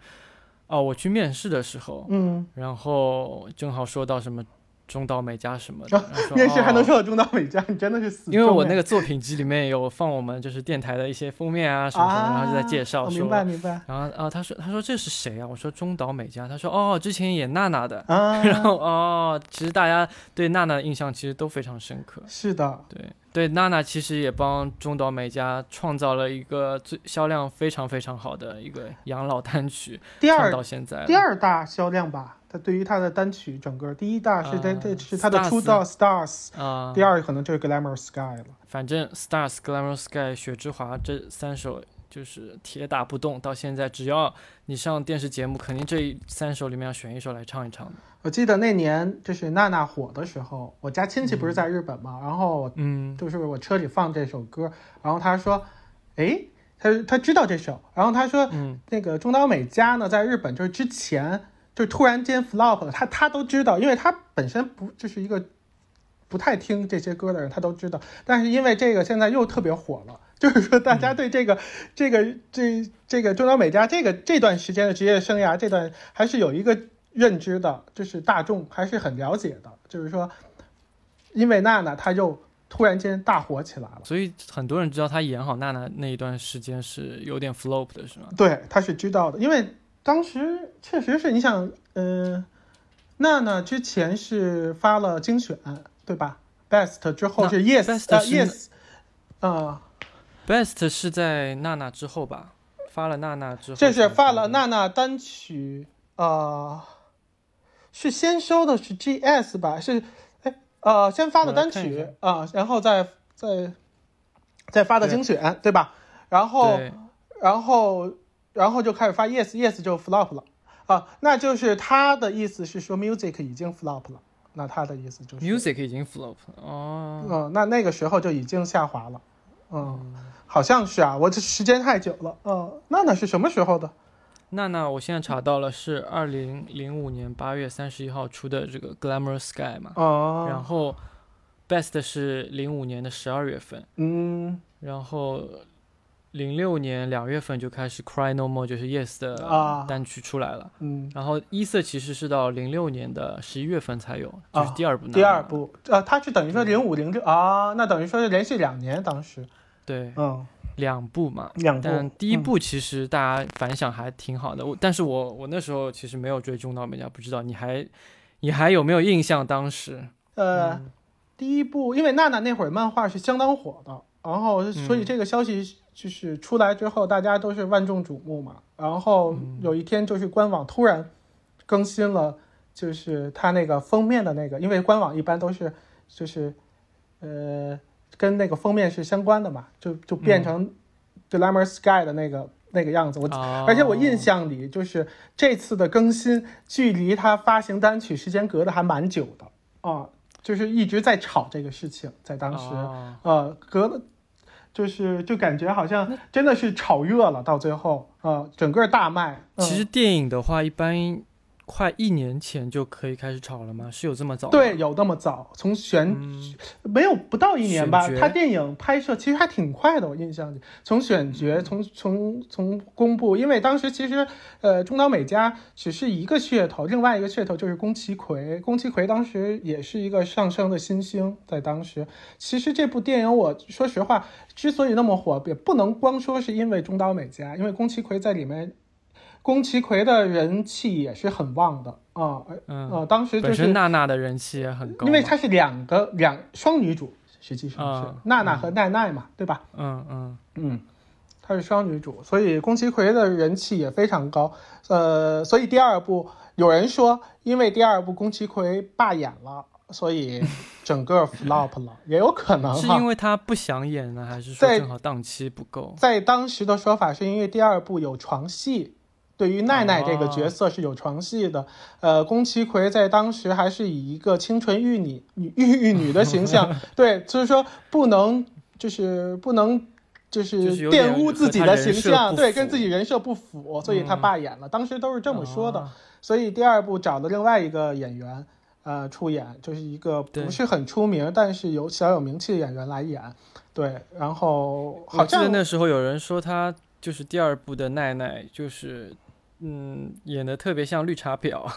哦，我去面试的时候，嗯，然后正好说到什么中岛美嘉什么的，面试还能哦。说到中岛美嘉，你真的是死因为我那个作品集里面有放我们就是电台的一些封面啊什么什么，然后就在介绍说，我明白明白。然后啊他说他说这是谁啊？我说中岛美嘉，他说哦之前演娜娜的，啊，然后哦其实大家对娜娜的印象其实都非常深刻，是的，对对，娜娜其实也帮中岛美嘉创造了一个最销量非常非常好的一个养老单曲，第二到现在第二大销量吧，他对于他的单曲整个第一大是这 uh, 是他的出道 Stars，啊、第二可能就是 Glamour Sky 了。反正 Stars、Glamour Sky、雪之华这三首就是铁打不动，到现在只要你上电视节目，肯定这三首里面要选一首来唱一唱的。我记得那年就是娜娜火的时候，我家亲戚不是在日本嘛，然后嗯就是我车里放这首歌，然后他说，哎，他他知道这首，然后他说嗯那个中岛美嘉呢，在日本就是之前就突然间 flop 了，他他都知道，因为他本身不就是一个不太听这些歌的人，他都知道，但是因为这个现在又特别火了。就是说，大家对这个、这个、这、这个中岛美嘉这个这段时间的职业生涯，这段还是有一个认知的，就是大众还是很了解的。就是说，因为娜娜她就突然间大火起来了，所以很多人知道她演好娜娜那一段时间是有点 flop 的，是吗？对，她是知道的，因为当时确实是你想，呃，娜娜之前是发了精选，对吧？Best 之后那是呃是 Yes，啊、Best 是在娜娜之后吧？发了娜娜之后，这是发了娜娜单曲，呃，是先收的是 GS 吧？是，哎，呃，先发的单曲啊、然后再再再发的精选，对吧？然后然后然后就开始发 Yes Yes 就 flop 了啊，那就是他的意思是说 Music 已经 flop 了，那他的意思就是 music 已经 flop 了哦。嗯，那那个时候就已经下滑了，嗯，好像是啊，我这时间太久了，嗯，娜娜是什么时候的？娜娜，我现在查到了是二零零五年八月三十一号出的这个 Glamour Sky 嘛，哦，然后 Best 是零五年的十二月份，嗯，然后零六年两月份就开始《Cry No More》就是 Yes 的啊。单曲出来了，嗯，然后一色其实是到零六年的十一月份才有，就是啊第二部、第二，部，呃，它是等于说零五零六啊，那等于说是连续两年，当时，对，嗯，两部嘛。两部，但第一嗯部其实大家反响还挺好的，我但是我我那时候其实没有追中岛美嘉，不知道你还你还有没有印象当时？呃，嗯第一部，因为娜娜那会儿漫画是相当火的，然后所以嗯这个消息就是出来之后，大家都是万众瞩目嘛。然后嗯有一天就是官网突然更新了，就是它那个封面的那个，因为官网一般都是就是呃跟那个封面是相关的嘛，就就变成 Glamour Sky 的那个那个样子。我哦。而且我印象里，就是这次的更新，距离他发行单曲时间隔的还蛮久的。啊，就是一直在炒这个事情，在当时，哦。呃，隔了，就是就感觉好像真的是炒热了，到最后，呃，整个大卖。嗯其实电影的话，一般快一年前就可以开始炒了吗？是有这么早？对，有那么早，从选、嗯没有不到一年吧他电影拍摄其实还挺快的，我印象里，从选角，从从从公布，因为当时其实呃中岛美嘉只是一个噱头，另外一个噱头就是宫崎葵，宫崎葵当时也是一个上升的新星，在当时，其实这部电影我说实话，之所以那么火，也不能光说是因为中岛美嘉，因为宫崎葵在里面。宫崎葵的人气也是很旺的啊，呃嗯，呃，当时就是娜娜的人气也很高，因为她是两个两双女主，实际上是、啊娜娜和奈奈嘛，对吧？嗯嗯嗯，她是双女主，所以宫崎葵的人气也非常高。呃，所以第二部有人说，因为第二部宫崎葵罢演了，所以整个 flop 了，也有可能。是因为她不想演呢，还是说在正好档期不够？在当时的说法是因为第二部有床戏，对于奈奈这个角色是有床戏的。呃，宫崎葵在当时还是以一个清纯玉女、女玉玉女的形象，对，就是说不能，就是不能。就就是玷污自己的形象，对，跟自己人设不符，所以他嗯罢演了。当时都是这么说的，啊所以第二部找了另外一个演员，呃，出演，就是一个不是很出名，但是有小有名气的演员来演。对，然后我好像记得那时候有人说他就是第二部的奈奈，就是嗯演的特别像绿茶婊，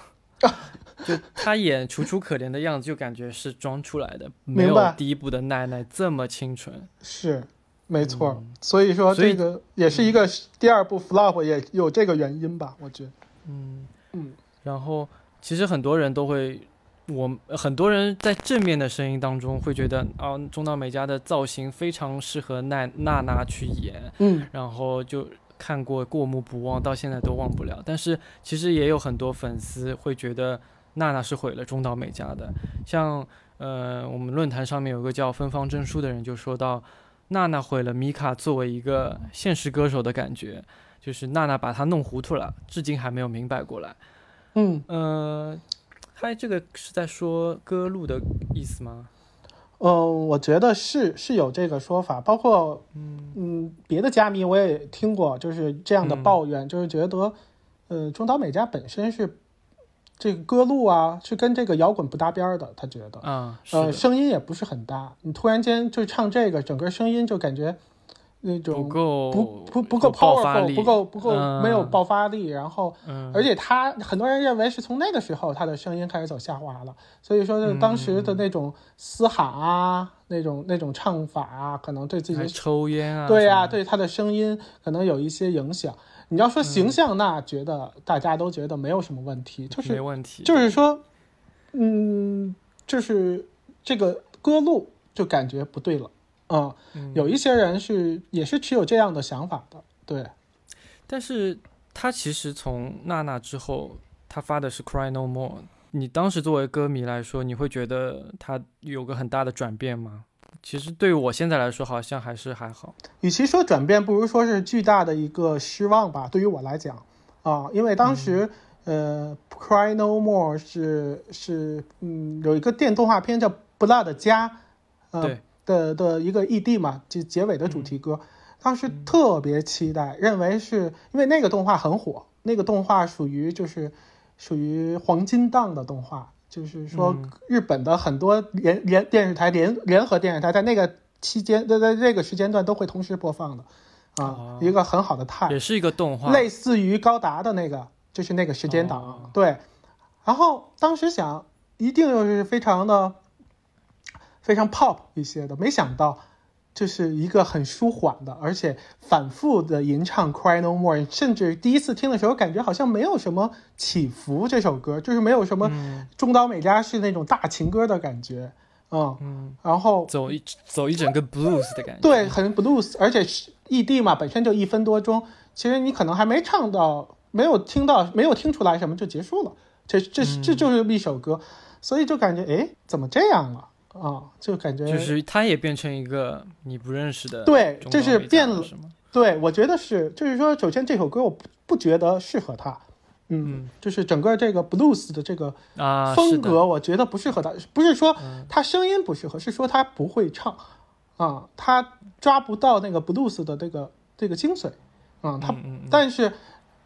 就她演楚楚可怜的样子，就感觉是装出来的，没有第一部的奈奈这么清纯。是，没错。嗯所以说这个也是一个第二部 flop，也有这个原因吧，我觉得。嗯嗯，然后其实很多人都会，我很多人在正面的声音当中会觉得啊，中岛美嘉的造型非常适合奈娜娜去演，嗯，然后就看过过目不忘，到现在都忘不了。但是其实也有很多粉丝会觉得娜娜是毁了中岛美嘉的，像呃我们论坛上面有个叫芬芳真书的人就说到，娜娜毁了米卡作为一个现实歌手的感觉，就是娜娜把她弄糊涂了，至今还没有明白过来。嗯呃，他这个是在说歌路的意思吗？嗯，我觉得是是有这个说法，包括嗯嗯别的嘉宾我也听过，就是这样的嗯抱怨，就是觉得呃中岛美嘉本身是这个歌路啊是跟这个摇滚不搭边儿的，他觉得。呃，声音也不是很搭，你突然间就唱这个，整个声音就感觉那种不种够不不不够 powerful，不够不够没有嗯爆发力，然后嗯，而且他很多人认为是从那个时候他的声音开始走下滑了，所以说呢，当时的那种嘶喊啊，那种那种唱法啊，可能对自还己抽烟啊，对呀、呀，对他的声音可能有一些影响。你要说形象，那觉得大家都觉得没有什么问题，就是没问题，就是说，嗯，就是这个歌路就感觉不对了啊、嗯有一些人是也是持有这样的想法的，对，但是他其实从娜娜之后，他发的是《Cry No More》。你当时作为歌迷来说，你会觉得他有个很大的转变吗？其实对于我现在来说，好像还是还好。与其说转变，不如说是巨大的一个失望吧。对于我来讲，啊，因为当时、呃，《Cry No More 是》是嗯有一个电动画片叫《不辣的家》，呃对的的一个 ED 嘛，就结尾的主题歌。当时特别期待，认为是因为那个动画很火，那个动画属于就是属于黄金档的动画，就是说嗯。日本的很多联联电视台联联合电视台在那个期间在在这个时间段都会同时播放的，啊，哦一个很好的 time，也是一个动画，类似于高达的那个，就是那个时间档，哦。对。然后当时想，一定又是非常的非常 pop 一些的，没想到这是一个很舒缓的，而且反复的吟唱《Cry No More》，甚至第一次听的时候感觉好像没有什么起伏，这首歌就是没有什么嗯中岛美嘉是那种大情歌的感觉，嗯，嗯，然后走一走一整个 blues 的感觉，对，很 blues，而且是异地嘛，本身就一分多钟，其实你可能还没唱到，没有听到，没有听出来什么就结束了，这这这就是一首歌，所以就感觉哎，怎么这样了啊？就感觉就是他也变成一个你不认识的对就是变了？对，我觉得是，就是说，首先这首歌我不不觉得适合他，嗯，嗯就是整个这个 blues 的这个啊，风格，我觉得不适合他，不是说嗯他声音不适合，是说他不会唱，啊，他抓不到那个 blues 的这个这个精髓，啊，他但是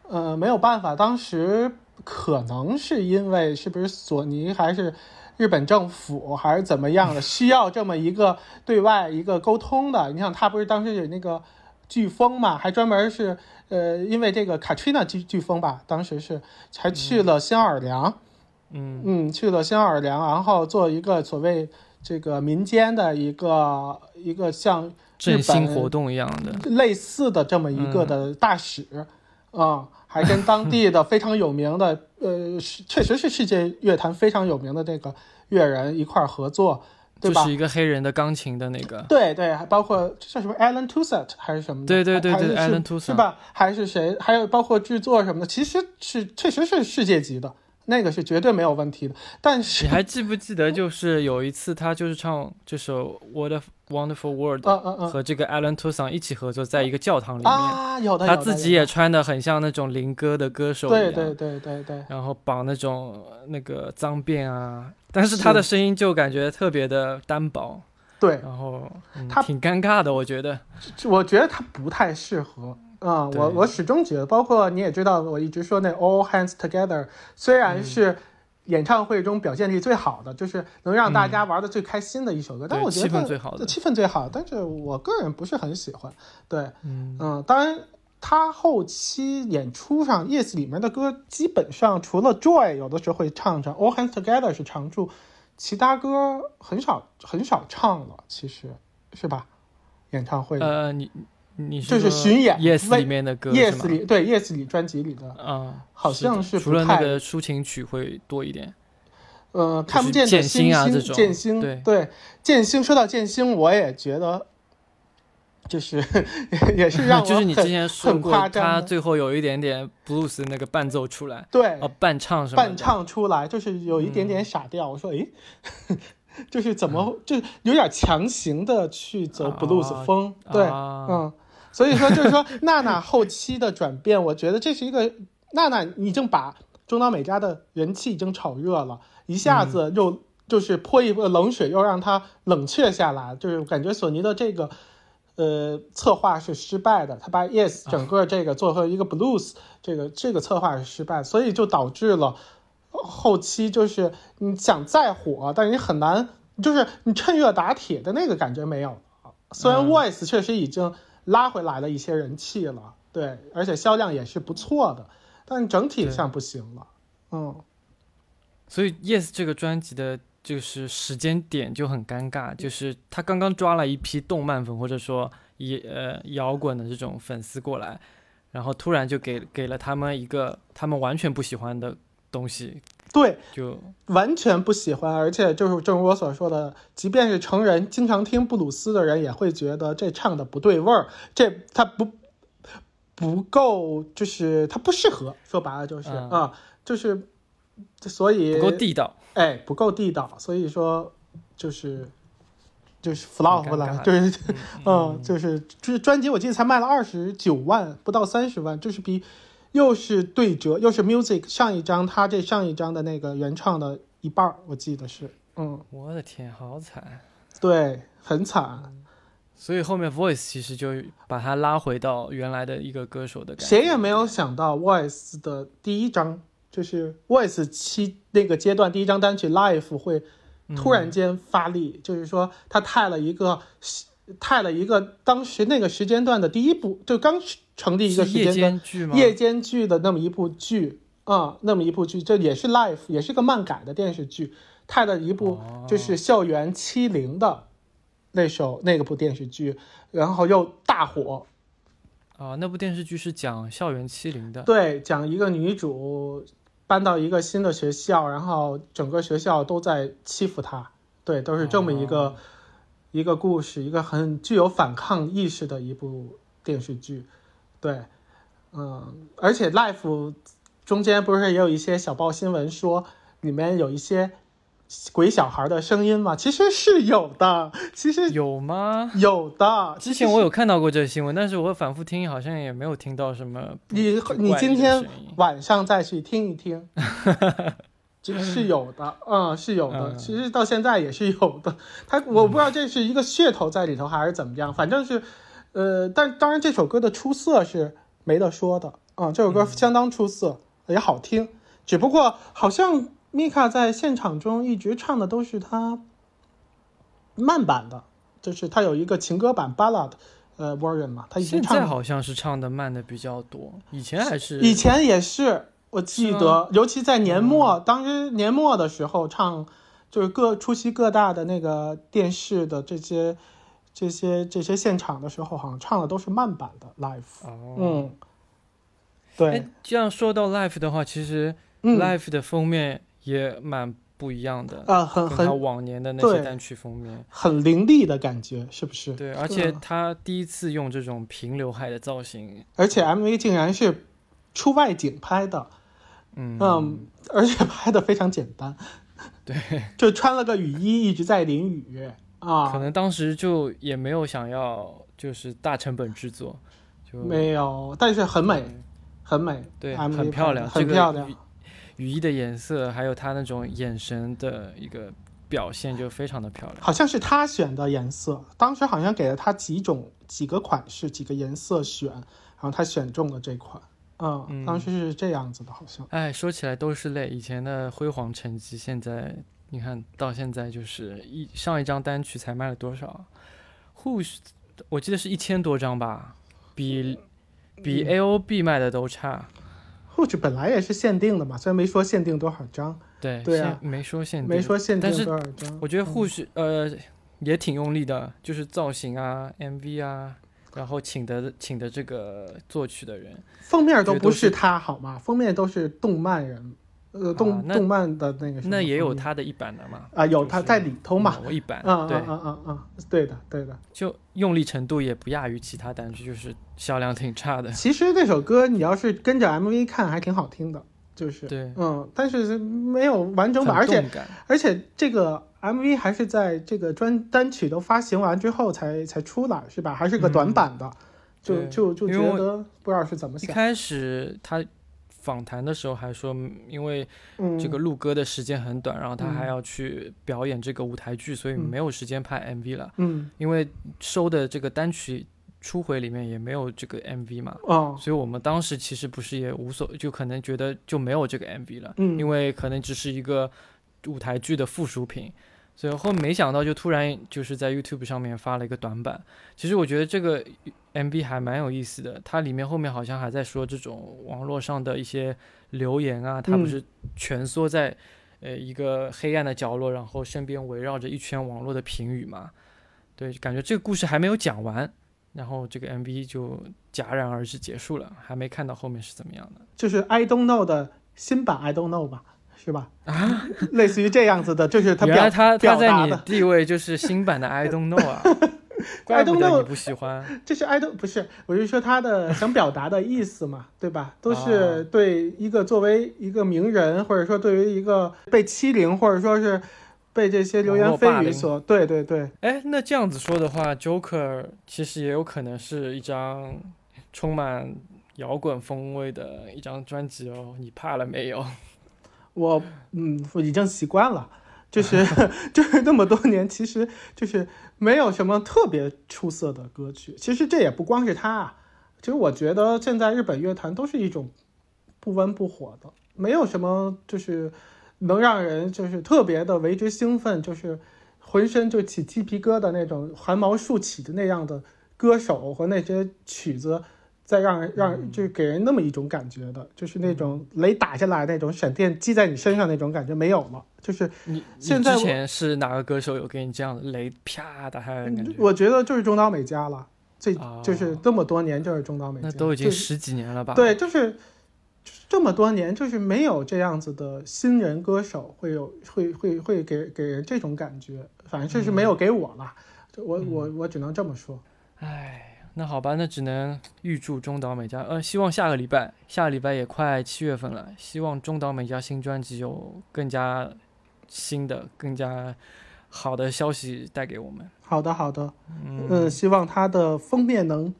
呃没有办法，当时可能是因为是不是索尼还是日本政府还是怎么样的，需要这么一个对外一个沟通的。你想，他不是当时有那个飓风嘛，还专门是呃因为这个卡特娜飓飓风吧，当时是还去了新奥尔良。嗯嗯，去了新奥尔良，然后做一个所谓这个民间的一个一个像振兴本活动一样的，类似的这么一个的大使，啊、还跟当地的非常有名的，呃，确实是世界乐坛非常有名的这个乐人一块儿合作，对吧？就是一个黑人的钢琴的那个，对对，还包括这叫什么 Alan Toussaint 还是什么的？对对对对还还是吧？还是谁？还有包括制作什么的，其实是确实是世界级的，那个是绝对没有问题的。但是你还记不记得，就是有一次他就是唱这首《What a Wonderful World》和这个 Alan Toussaint 一起合作，在一个教堂里面，啊，有的他自己也穿的很像那种灵歌的歌手一样，对对对对。对，然后绑那种呃那个脏辫啊，但是他的声音就感觉特别的单薄，对，然后、嗯、他挺尴尬的，我觉得。我觉得他不太适合。嗯，我我始终觉得，包括你也知道，我一直说那 All Hands Together，虽然嗯。是演唱会中表现力最好的，就是能让大家玩的最开心的一首歌，但对我觉得气氛最好的气氛最好，但是我个人不是很喜欢。对，嗯嗯，当然，他后期演出上，Yes 里面的歌基本上除了 Joy 有的时候会唱唱，All Hands Together 是常驻，其他歌很少很少唱了，其实是吧？演唱会里呃，你你是就是巡演 Yes 里面的歌是，Yes？里对 Yes 里专辑里的，啊，好像的是除了那个抒情曲会多一点。呃，看不见的剑星星，剑星，对对，剑星。说到剑星，我也觉得，就是 也是让我 就是你之很前说很过，夸张他最后有一点点 blues 的那个伴奏出来，对哦，伴唱什么，伴唱出来，就是有一点嗯点傻掉。我说，诶，就是怎么，就有点强行的去走啊 blues 风，对，啊嗯，所以说就是说 娜娜后期的转变，我觉得这是一个娜娜已经把中岛美嘉的人气已经炒热了，一下子又就是泼一个冷水，又让她冷却下来，就是感觉索尼的这个。呃，策划是失败的，他把 Yes 整个这个做成一个 Blues，、这个这个策划是失败，所以就导致了后期就是你想再火，但是你很难，就是你趁热打铁的那个感觉没有。虽然嗯 Voice 确实已经拉回来了一些人气了，对，而且销量也是不错的，但整体上不行了。嗯，所以 Yes 这个专辑的就是时间点就很尴尬，就是他刚刚抓了一批动漫粉或者说也呃摇滚的这种粉丝过来，然后突然就给给了他们一个他们完全不喜欢的东西，对，就完全不喜欢，而且就是正如我所说的，即便是成人，经常听布鲁斯的人也会觉得这唱的不对味儿，这他不不够，就是他不适合。说白了就是、嗯啊，就是所以不够地道。哎，不够地道，所以说就是就是 flop 了，尴尬就是 嗯，就是就是专辑，我记得才卖了二十九万，不到三十万，就是比又是对折，又是 music 上一张，他这上一张的那个原唱的一半儿，我记得是，嗯，我的天，好惨！对，很惨，所以后面 Voice 其实就把他拉回到原来的一个歌手的感觉。谁也没有想到 Voice 的第一张，就是 Voice 期那个阶段第一张单曲 Life 会突然间发力，就是说他太了一个派了一个当时那个时间段的第一部，就刚成立一个时间段间剧吗？夜间剧的那么一部剧啊、那么一部剧，这也是 Life，也是个漫改的电视剧，泰的一部哦就是校园欺凌的那首那个部电视剧，然后又大火。啊，那部电视剧是讲校园欺凌的。对，讲一个女主搬到一个新的学校，然后整个学校都在欺负她，对，都是这么一个、哦一个故事，一个很具有反抗意识的一部电视剧，对，嗯，而且 life 中间不是也有一些小报新闻说里面有一些鬼小孩的声音吗？其实是有的，其实有吗？有的。之前我有看到过这个新闻，但是我反复听，好像也没有听到什么。你你今天晚上再去听一听，这是有的，嗯，是有的。嗯其实到现在也是有的。他我不知道这是一个噱头在里头还是怎么样，反正是，呃，但当然这首歌的出色是没得说的，啊、这首歌相当出色，也好听。只不过好像米卡在现场中一直唱的都是他慢版的，就是他有一个情歌版 ballad，呃 version 嘛，他以前现在好像是唱的慢的比较多，以前还是以前也是，我记得，尤其在年末，当时年末的时候唱，就是各出席各大的那个电视的这些、这些、这些现场的时候，好像唱的都是慢版的 live。哦，嗯，哎对，，这样说到 Life 的话，其实嗯，Life 的封面也蛮不一样的，啊，很很往年的那些单曲封面。很凌厉的感觉，是不是？对，而且嗯他第一次用这种平刘海的造型，而且 MV 竟然是出外景拍的，嗯嗯，而且拍的非常简单，对，就穿了个雨衣一直在淋雨啊，可能当时就也没有想要就是大成本制作，就没有，但是很美，很美，对，很漂亮，很这个漂亮雨。雨衣的颜色，还有他那种眼神的一个表现，就非常的漂亮。好像是他选的颜色，当时好像给了他几种、几个款式、几个颜色选，然后他选中了这款。嗯，嗯当时是这样子的，好像。哎，说起来都是泪，以前的辉煌成绩，现在你看到现在就是一上一张单曲才卖了多少？Who，我记得是一千多张吧，比比嗯 A O B 卖的都差。或许本来也是限定的嘛，虽然没说限定多少张，对，对啊没说限定，没说限但是定多少张。我觉得护士呃也挺用力的，就是造型啊、MV 啊，然后请的请的这个作曲的人，封面都不是是他好吗？封面都是动漫人，呃，动、那动漫的那个那也有他的一版的嘛，啊，有他在里头嘛。我一版，嗯对，嗯嗯嗯嗯，对的对的。就用力程度也不亚于其他单曲，就是销量挺差的。其实那首歌你要是跟着 MV 看，还挺好听的，就是对嗯，但是没有完整版，而且而且这个 MV 还是在这个专单曲都发行完之后才才出来，是吧？还是个短版的，就就就觉得不知道是怎么想。一开始他访谈的时候还说，嗯因为嗯，这个录歌的时间很短，然后他还嗯要去表演这个舞台剧，所以嗯没有时间拍 MV 了。嗯因为收的这个单曲初回里面也没有这个 MV 嘛，哦所以我们当时其实不是也无所，就可能觉得就没有这个 MV 了，嗯，因为可能只是一个舞台剧的附属品。所以后没想到就突然就是在 YouTube 上面发了一个短版。其实我觉得这个 MV 还蛮有意思的，它里面后面好像还在说这种网络上的一些留言啊，它不嗯是蜷缩在呃一个黑暗的角落，然后身边围绕着一圈网络的评语嘛。对，感觉这个故事还没有讲完，然后这个 MV 就戛然而止结束了，还没看到后面是怎么样的。就是 I don't know 的新版 I don't know 吧，是吧？啊，类似于这样子的，就是他 表原来他他在你地位就是新版的 I don't know 啊，I 怪不 don't 得 know 你不喜欢。这是 I don't 不是，我是说他的想表达的意思嘛，对吧？都是啊对一个作为一个名人，或者说对于一个被欺凌，或者说是被这些流言蜚语所，对对对，哎，那这样子说的话，Joker 其实也有可能是一张充满摇滚风味的一张专辑哦。你怕了没有？我嗯，我已经习惯了，就是 就是那么多年，其实就是没有什么特别出色的歌曲。其实这也不光是他啊，其实我觉得现在日本乐坛都是一种不温不火的，没有什么就是能让人就是特别的为之兴奋，就是浑身就起鸡皮疙瘩那种汗毛竖起的那样的歌手和那些曲子，再让人让就是给人那么一种感觉的，就是那种雷打下来那种闪电击在你身上那种感觉没有了，就是你你现在我之前是哪个歌手有给你这样的雷啪打下来的感觉？我觉得就是中岛美嘉了，这哦就是这么多年就是中岛美嘉，那都已经十几年了吧？对，就是这么多年，就是没有这样子的新人歌手会有会会会给给人这种感觉，反正就是没有给我了，就我我我只能这么说。唉，那好吧，那只能预祝中岛美嘉，呃，希望下个礼拜，下个礼拜也快七月份了，希望中岛美嘉新专辑有更加新的、更加好的消息带给我们。好的好的，嗯，嗯，希望它的封面能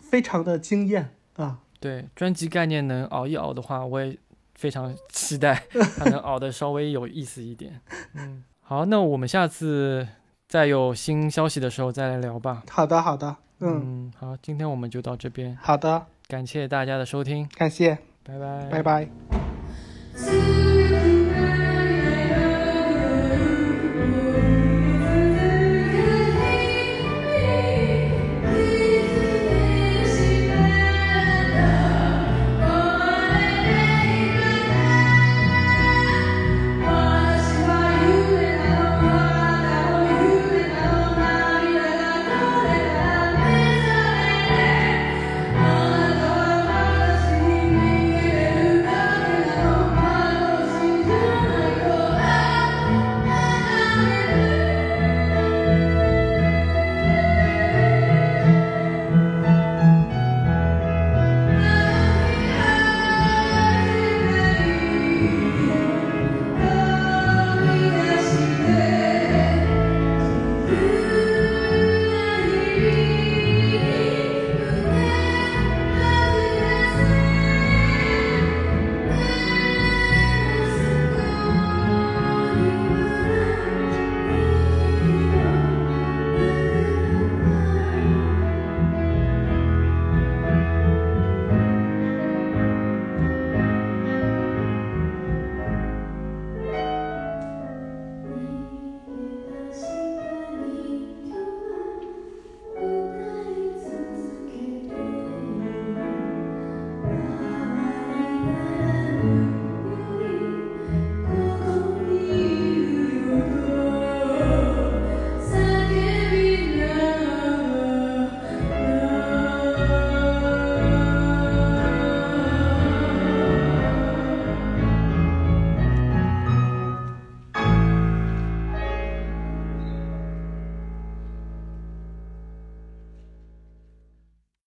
非常的惊艳啊。对，专辑概念能熬一熬的话，我也非常 期待它能熬得稍微有意思一点。嗯，好，那我们下次再有新消息的时候再来聊吧。好的好的，嗯，嗯，好，今天我们就到这边，好的，感谢大家的收听，感谢，拜拜，拜拜。ず